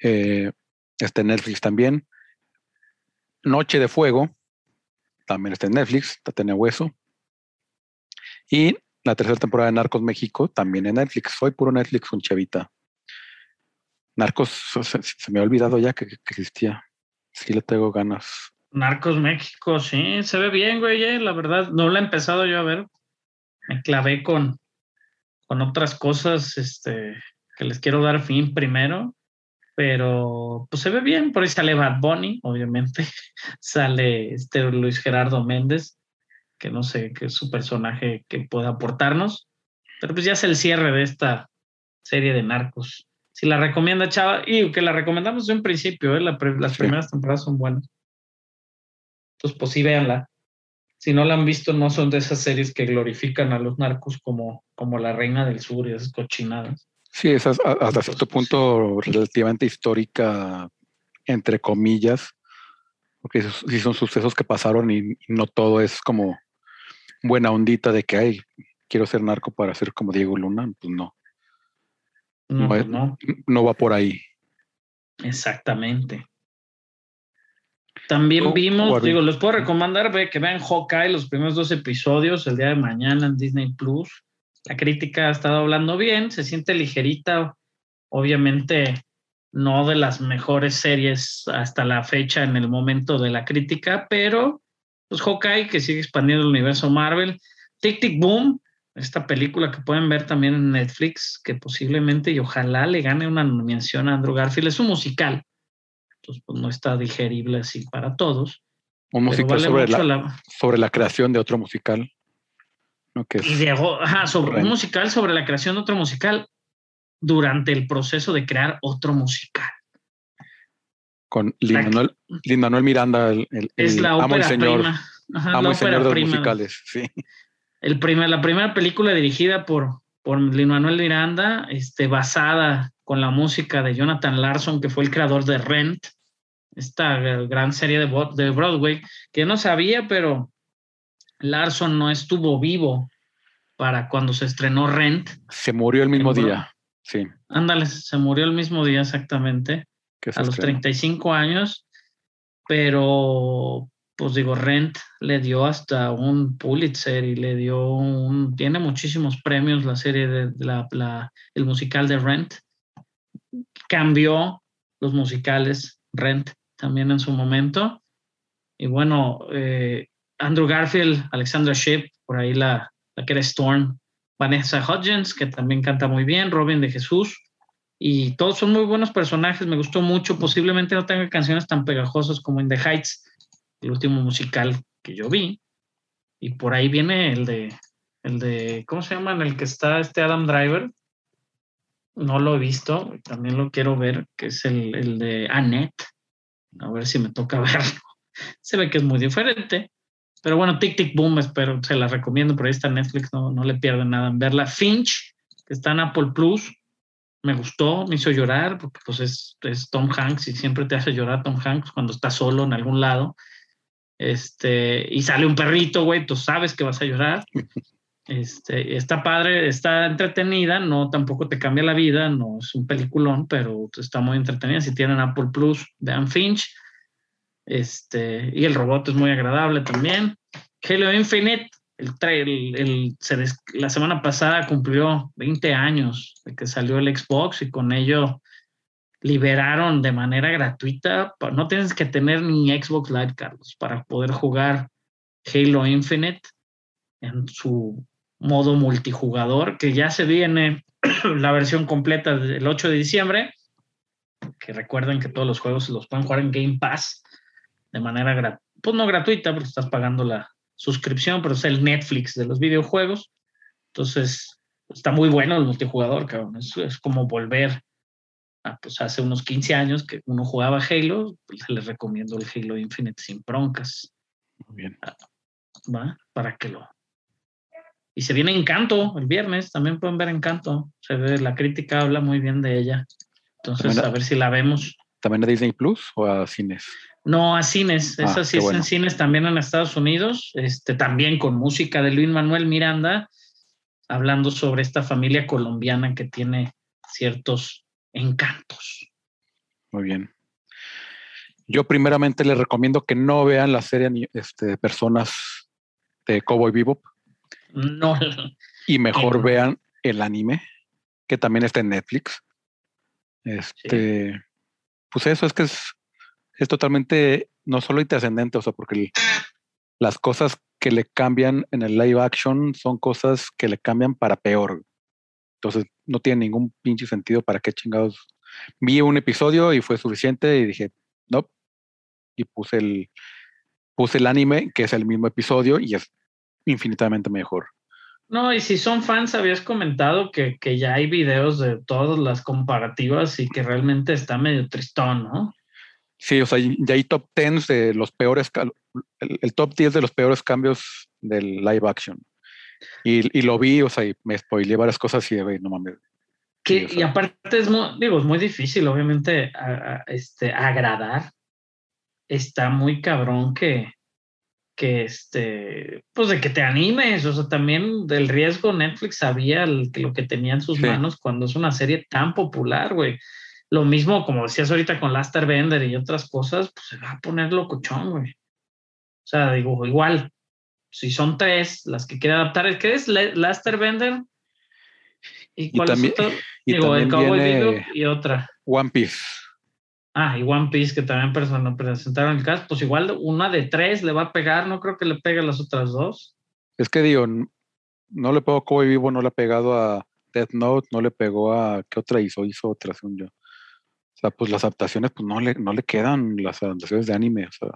Eh, está en Netflix también. Noche de Fuego, también está en Netflix, Tatiana Hueso. Y la tercera temporada de Narcos México, también en Netflix. Soy puro Netflix con Chavita. Narcos, se, me ha olvidado ya que, que existía. Sí le tengo ganas. Narcos México, sí, se ve bien, güey, eh, la verdad, no la he empezado yo a ver. Me clavé con, con otras cosas este, que les quiero dar fin primero, pero pues se ve bien, por ahí sale Bad Bunny, obviamente, sale este Luis Gerardo Méndez, que no sé qué es su personaje que pueda aportarnos, pero pues ya es el cierre de esta serie de narcos. Si la recomienda Chava, y que la recomendamos de un principio, ¿eh? La pre- las Sí. primeras temporadas son buenas. Entonces, pues sí, véanla. Si no la han visto, no son de esas series que glorifican a los narcos como, como la reina del sur y esas cochinadas. Sí, es hasta cierto punto relativamente histórica, entre comillas, porque sí son sucesos que pasaron y, no todo es como buena ondita de que, ay, quiero ser narco para ser como Diego Luna. Pues no, No, Bueno. no, no va por ahí. exactamente. También vimos, digo, les puedo recomendar que vean Hawkeye los primeros dos episodios el día de mañana en Disney Plus. La crítica ha estado hablando bien, se siente ligerita, obviamente no de las mejores series hasta la fecha en el momento de la crítica, pero pues Hawkeye que sigue expandiendo el universo Marvel. Tic Tic Boom, esta película que pueden ver también en Netflix, que posiblemente y ojalá le gane una mención a Andrew Garfield. Es un musical, entonces pues no está digerible así para todos. Un musical vale sobre, la- sobre la creación de otro musical. Y ajá, sobre un musical sobre la creación de otro musical durante el proceso de crear otro musical. con Lin la- Manuel, Lin Manuel Miranda, el, el- Es el la amo y ópera señor. prima. Ajá, Amo la señor ópera de los musicales, sí. El primer, la primera película dirigida por, por Lin Manuel Miranda, este, basada con la música de Jonathan Larson, que fue el creador de Rent, esta gran serie de, de Broadway, que yo no sabía, pero Larson no estuvo vivo para cuando se estrenó Rent. Se murió el mismo día. Sí. Ándale, se murió el mismo día exactamente. A los estrenó. 35 años, pero pues digo, Rent le dio hasta un Pulitzer y le dio un, tiene muchísimos premios la serie de, de la, la- el musical de Rent. Cambió los musicales Rent también en su momento. Y bueno, eh, Andrew Garfield, Alexandra Shipp, por ahí la, la que era Storm, Vanessa Hudgens, que también canta muy bien, Robin de Jesús, y todos son muy buenos personajes, me gustó mucho, posiblemente no tenga canciones tan pegajosas como In the Heights, el último musical que yo vi, y por ahí viene el de, el de, ¿cómo se llama? En el que está este Adam Driver, no lo he visto, también lo quiero ver, que es el, el de Annette, a ver si me toca verlo, se ve que es muy diferente, pero bueno, Tic Tic Boom, espero, se la recomiendo, por ahí está Netflix, no, no le pierden nada en verla, Finch, que está en Apple Plus, me gustó, me hizo llorar, porque pues es, es Tom Hanks y siempre te hace llorar Tom Hanks cuando está solo en algún lado. Este, y sale un perrito, güey, tú sabes que vas a llorar. Este, está padre, está entretenida, no tampoco te cambia la vida, no es un peliculón, pero está muy entretenida. Si tienen Apple Plus, vean Finch. Este, y el robot es muy agradable también. Halo Infinite, el, el- el- se des- la semana pasada cumplió 20 años de que salió el Xbox y con ello liberaron de manera gratuita. No tienes que tener ni Xbox Live, Carlos, para poder jugar Halo Infinite en su modo multijugador, que ya se viene la versión completa del 8 de diciembre. Que recuerden que todos los juegos los pueden jugar en Game Pass de manera gratuita, pues no gratuita, porque estás pagando la suscripción, pero es el Netflix de los videojuegos. Entonces, está muy bueno el multijugador, cabrón. Es, es como volver a, pues hace unos 15 años que uno jugaba Halo, pues les recomiendo el Halo Infinite sin broncas, Muy bien. ¿va? Para que lo... Y se viene Encanto el viernes, también pueden ver Encanto. Se ve, la crítica habla muy bien de ella. Entonces, También- a ver si la vemos. ¿También a Disney Plus o a cines? No, a cines. Ah, Esa sí bueno. en cines también en Estados Unidos. Este, también con música de Luis Manuel Miranda, hablando sobre esta familia colombiana que tiene ciertos encantos. Muy bien. Yo primeramente les recomiendo que no vean la serie este, de personas de Cowboy Bebop No, y mejor vean el anime, que también está en Netflix. Este, pues eso es que es, es totalmente no solo intrascendente, o sea, porque las cosas que le cambian en el live action son cosas que le cambian para peor. Entonces no tiene ningún pinche sentido para qué chingados. Vi un episodio y fue suficiente y dije, no. Y puse el, puse el anime, que es el mismo episodio y es infinitamente mejor. no, y si son fans, habías comentado que, que ya hay videos de todas las comparativas y que realmente está medio tristón, ¿no? Sí, o sea, y- ya hay top 10 de los peores, el, el top 10 de los peores cambios del live action. Y, y lo vi, o sea, y me spoileé varias cosas y de, "Güey, no mames. Que, Sí, o y sea. aparte es muy, digo, es muy difícil, obviamente, a- a- este, agradar. Está muy cabrón que, que este, pues de que te animes, o sea, también del riesgo Netflix sabía el- lo que tenía en sus Sí. manos cuando es una serie tan popular, güey. Lo mismo, como decías ahorita con Laster Bender y otras cosas, pues se va a poner locochón, güey. O sea, digo, igual, si son tres las que quiere adaptar, ¿qué es? La- Laster Bender. ¿Y cuál también- es otra? Y Digo, el Cowboy Bebop y otra. One Piece. Ah, y One Piece, que también presentaron el cast, pues igual una de tres le va a pegar, no creo que le pegue a las otras dos. Es que digo, no le pegó a Cowboy Vivo, no le ha pegado a Death Note, no le pegó a. ¿Qué otra hizo? Hizo otra, según yo. Sea, pues las adaptaciones, pues no le, no le quedan las adaptaciones de anime. O sea.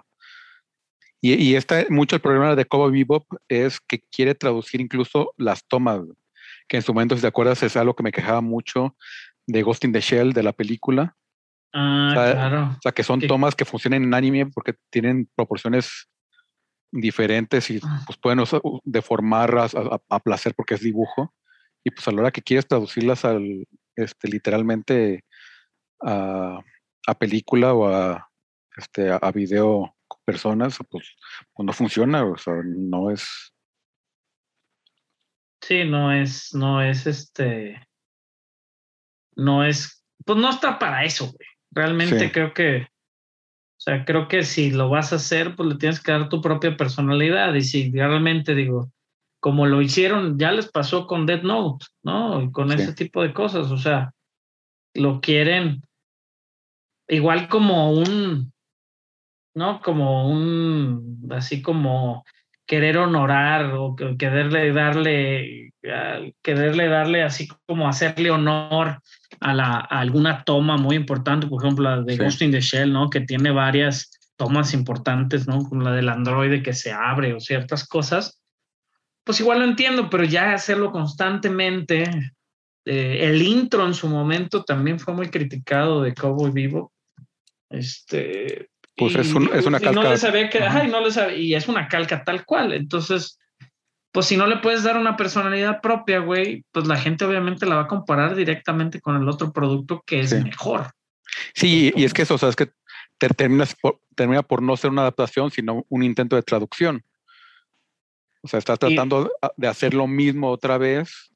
Y, y este, mucho el problema de Cowboy Bebop es que quiere traducir incluso las tomas. Que en su momento, si te acuerdas, es algo que me quejaba mucho de Ghost in the Shell, de la película. Ah, O sea, claro. O sea, que son tomas que funcionan en anime porque tienen proporciones diferentes y pues pueden a, a- a placer porque es dibujo. Y pues a la hora que quieres traducirlas al, este, literalmente a, a película o a, este, a, a video con personas, pues, pues no funciona, o sea, no es... Sí, no es, no es este, no es, pues no está para eso, güey. Realmente Sí. creo que, o sea, creo que si lo vas a hacer, pues le tienes que dar tu propia personalidad. Y si realmente digo, como lo hicieron, ya les pasó con Dead Note, ¿no? Y con Sí. ese tipo de cosas, o sea, lo quieren igual como un, ¿no? Como un, así como querer honorar o que- quererle darle, ah, quererle darle así como hacerle honor a, la, a alguna toma muy importante, por ejemplo, la de Sí. Ghost in the Shell, ¿no? Que tiene varias tomas importantes, ¿no? Como la del androide que se abre o ciertas cosas. Pues igual lo entiendo, pero ya hacerlo constantemente. eh, el intro en su momento también fue muy criticado de Cowboy Vivo. Este, Pues es un- es una y no calca- le sabía que, Ajá. y no le sabía- y es una calca tal cual. Entonces, pues si no le puedes dar una personalidad propia, güey, pues la gente obviamente la va a comparar directamente con el otro producto que es Sí. mejor. Sí, y es que eso, o sea, es que te- terminas por- termina por no ser una adaptación, sino un intento de traducción. O sea, estás Y- tratando de hacer lo mismo otra vez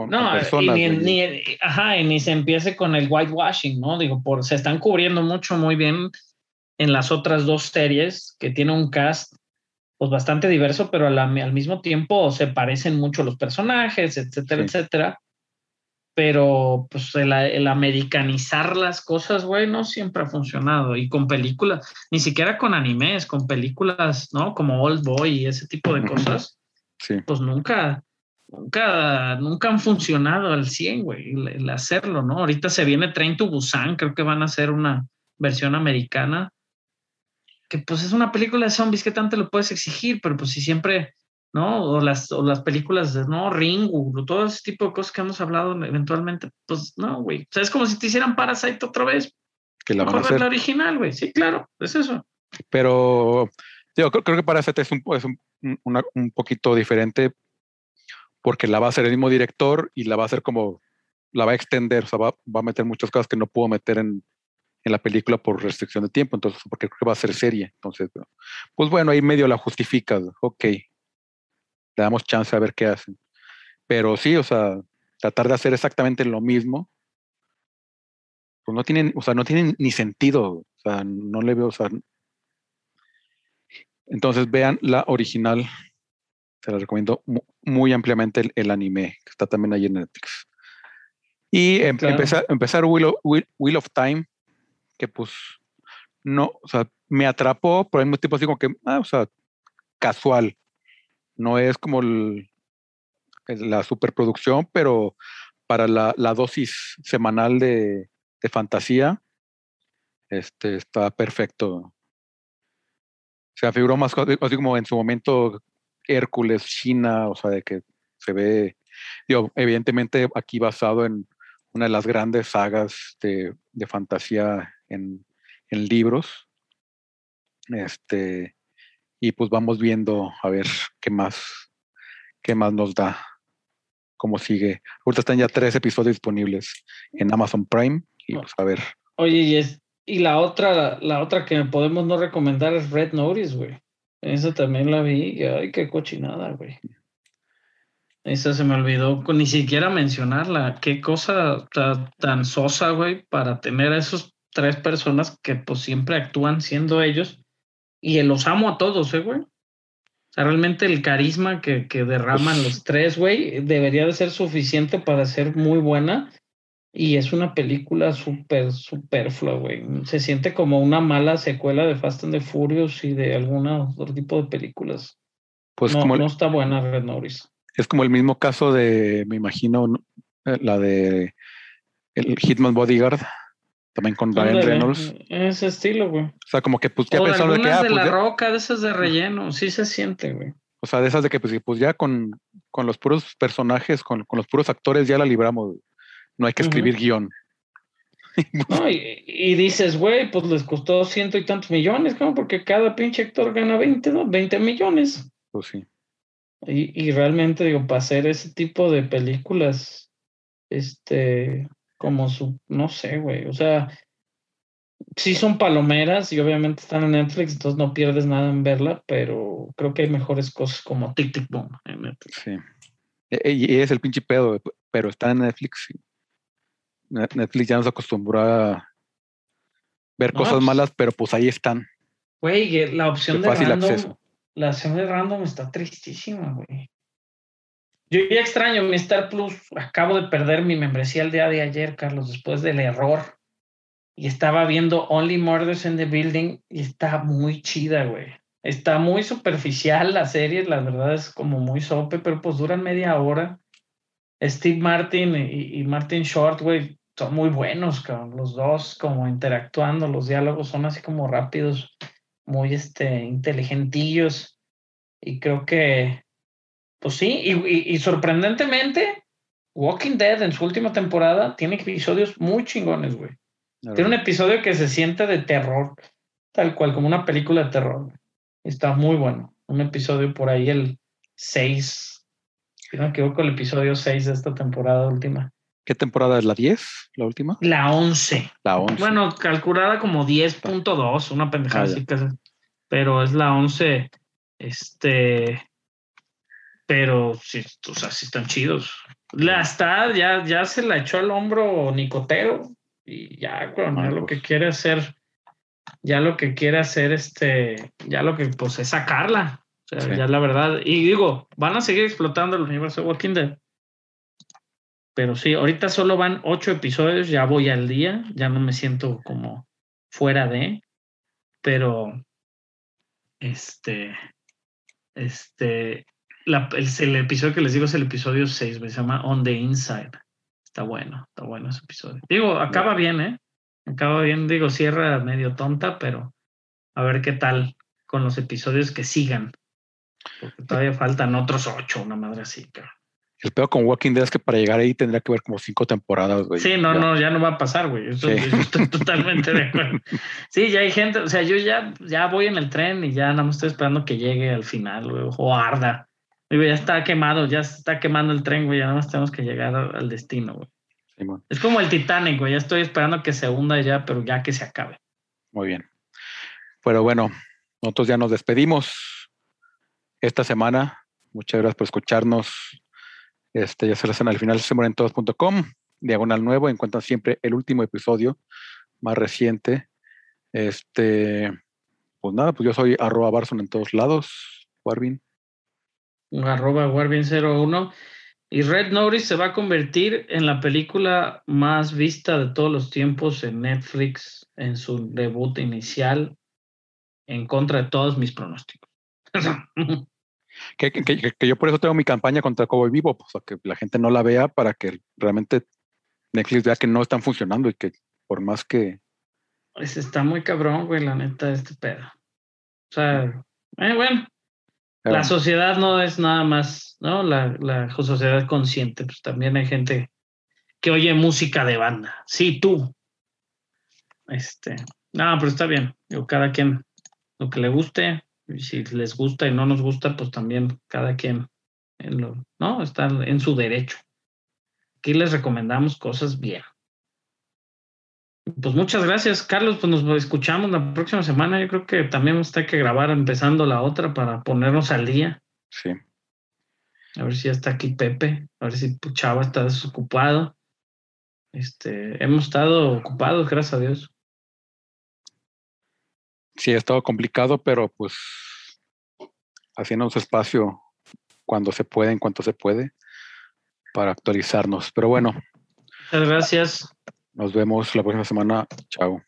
con, con No, personas. y ni, ajá, y ni se empiece con el whitewashing, ¿no? Digo, por, se están cubriendo mucho muy bien en las otras dos series que tiene un cast pues bastante diverso, pero la- al mismo tiempo se parecen mucho los personajes, etcétera, Sí. etcétera. Pero pues el, el americanizar las cosas, güey, no siempre ha funcionado. Y con películas, ni siquiera con animes, con películas, ¿no? Como Old Boy y ese tipo de cosas Sí, pues nunca, nunca, nunca han funcionado al 100, güey, el, el hacerlo, ¿no? Ahorita se viene Train to Busan, creo que van a hacer una versión americana, que pues es una película de zombies, ¿qué tanto lo puedes exigir? Pero pues si siempre, ¿no? O las, o las películas de, ¿no? Ringu, todo ese tipo de cosas que hemos hablado eventualmente, pues no, güey. O sea, es como si te hicieran Parasite otra vez, que la mejor la original, güey. Sí, claro, es eso. Pero yo creo, creo que para este es, un, es un, una- un poquito diferente porque la va a hacer el mismo director y la va a hacer como, la va a extender, o sea, va, va a meter muchas cosas que no pudo meter en, en la película por restricción de tiempo, entonces, porque creo que va a ser serie. Entonces, pues bueno, ahí medio la justifica, ok, le damos chance a ver qué hacen. Pero sí, o sea, tratar de hacer exactamente lo mismo, pues no tienen, o sea, no tienen ni sentido, o sea, no le veo, o sea, entonces vean la original. Se la recomiendo mu- muy ampliamente el, el anime, que está también ahí en Netflix. Y em- Claro. empezar, empezar Wheel of, Wheel- Wheel of Time, que pues no, o sea, me atrapó, pero al mismo tiempo así como que, ah, o sea, casual. No es como el- la superproducción, pero para la, la dosis semanal de, de fantasía, este está perfecto. Se afiguró más así como en su momento Hércules, China, o sea, de que se ve, digo, evidentemente aquí basado en una de las grandes sagas de, de fantasía en, en libros. Este, y pues vamos viendo a ver qué más, qué más nos da, cómo sigue. Ahorita están ya tres episodios disponibles en Amazon Prime y pues a ver. Oye, y, es, y la otra, la otra que podemos no recomendar es Red Notice, güey. Esa también la vi. y, Ay, qué cochinada, güey. Esa se me olvidó ni siquiera mencionarla. Qué cosa ta- tan sosa, güey, para tener a esos tres personas que pues siempre actúan siendo ellos. Y los amo a todos, ¿eh, güey? O sea, realmente el carisma que, que derraman los tres, güey, debería de ser suficiente para ser muy buena. Y es una película súper superflua, güey. Se siente como una mala secuela de Fast and the Furious y de alguna otro tipo de películas. Pues no, como el- no está buena Red Notice. es como el mismo caso de, me imagino, ¿no? Eh, la de el Hitman Bodyguard, también con Ryan Ándale, Reynolds. Ese estilo, güey. O sea, como que pues ya pensaron de que, ah, de pues la ya- roca, de esas de relleno. Sí se siente, güey. o sea, de esas de que pues, pues ya con, con los puros personajes, con, con los puros actores ya la libramos. No hay que escribir guion. No, y, y dices, güey, pues les costó ciento y tantos millones, ¿cómo? Porque cada pinche actor gana 20, ¿no? 20 millones. Pues sí. Y, y realmente, digo, para hacer ese tipo de películas, este, como su, no sé, güey, o sea, sí son palomeras y obviamente están en Netflix, entonces no pierdes nada en verla, pero creo que hay mejores cosas como Tic Tic Boom en Netflix. Sí. E- e- Y es el pinche pedo, pero está en Netflix. Ne- Netflix ya nos acostumbró a ver No, cosas pues- malas, pero pues ahí están. Güey, la opción De de fácil random, acceso. la opción de random está tristísima, güey. Yo ya extraño mi Star Plus. Acabo de perder mi membresía el día de ayer, Carlos, después del error. Y estaba viendo Only Murders in the Building y está muy chida, güey. Está muy superficial la serie, la verdad es como muy sope, pero pues duran media hora. Steve Martin y, y Martin Short, güey, son muy buenos, cabrón. Los dos como interactuando, los diálogos son así como rápidos, muy este, inteligentillos. Y creo que, pues sí, y, y- y sorprendentemente, Walking Dead en su última temporada tiene episodios muy chingones, güey. Tiene un episodio que se siente de terror, tal cual, como una película de terror. güey. Está muy bueno. Un episodio por ahí, el 6. Si no me equivoco, el episodio 6 de esta temporada última. ¿Qué temporada es la 10? ¿La última? La 11. La 11. Bueno, calculada como 10.2, una pendejada Ah, así casi. Pero es la 11. Este. Pero sí, o sea, sí están chidos. La está, ya, ya se la echó al hombro Nicotero. Y ya, güey, ya Ah, lo pues. que quiere hacer, ya lo que quiere hacer, este, ya lo que pues es sacarla. O sea, Sí. ya la verdad. Y digo, van a seguir explotando el universo de Walking Dead. Pero sí, ahorita solo van ocho episodios, ya voy al día, ya no me siento como fuera de, pero este, este, el episodio que les digo es el episodio 6, se llama On the Inside. Está bueno, está bueno ese episodio. Digo, acaba bien, ¿eh? Acaba bien, digo, cierra medio tonta, pero a ver qué tal con los episodios que sigan. Porque todavía faltan otros ocho, una madre así, pero. El peor con Walking Dead es que para llegar ahí tendría que ver como cinco temporadas, güey. Sí, no, Ya. no, ya no va a pasar, güey. Eso- Sí. eso estoy totalmente de acuerdo. Sí, ya hay gente, o sea, yo ya, ya voy en el tren y ya nada más estoy esperando que llegue al final, güey, o arda. Digo, ya está quemado, ya se está quemando el tren, güey, ya nada más tenemos que llegar al destino, güey. Es como el Titanic, güey, ya estoy esperando que se hunda ya, pero ya que se acabe. Muy bien. Pero bueno, nosotros ya nos despedimos esta semana. Muchas gracias por escucharnos. Este, ya se lo hacen al final de todos.com, diagonal nuevo, encuentran siempre el último episodio más reciente. Este, pues nada, pues yo soy arroba Barson en todos lados, Warvin. arroba Warvin01. Y Red Notice se va a convertir en la película más vista de todos los tiempos en Netflix en su debut inicial, en contra de todos mis pronósticos. Que, que- que- yo por eso tengo mi campaña contra Cowboy Vivo, pues a que la gente no la vea para que realmente Netflix vea que no están funcionando y que por más que Pues está muy cabrón, güey, la neta, este pedo. O sea, eh, bueno, la sociedad no es nada más, ¿no? La, la sociedad consciente, pues también hay gente que oye música de banda. Sí, tú. Este, no, pero está bien. Digo, cada quien lo que le guste, y si les gusta y no nos gusta, pues también cada quien en lo, ¿no? Está en su derecho. Aquí les recomendamos cosas bien. Pues muchas gracias, Carlos. Pues nos escuchamos la próxima semana. Yo creo que también vamos a tener que grabar empezando la otra para ponernos al día. sí. A ver si ya está aquí Pepe. A ver si Chava está desocupado. Este, hemos estado ocupados, gracias a Dios. Sí, ha estado complicado, pero pues haciéndonos espacio cuando se puede, en cuanto se puede, para actualizarnos. Pero bueno, Muchas gracias. nos vemos la próxima semana. Chao.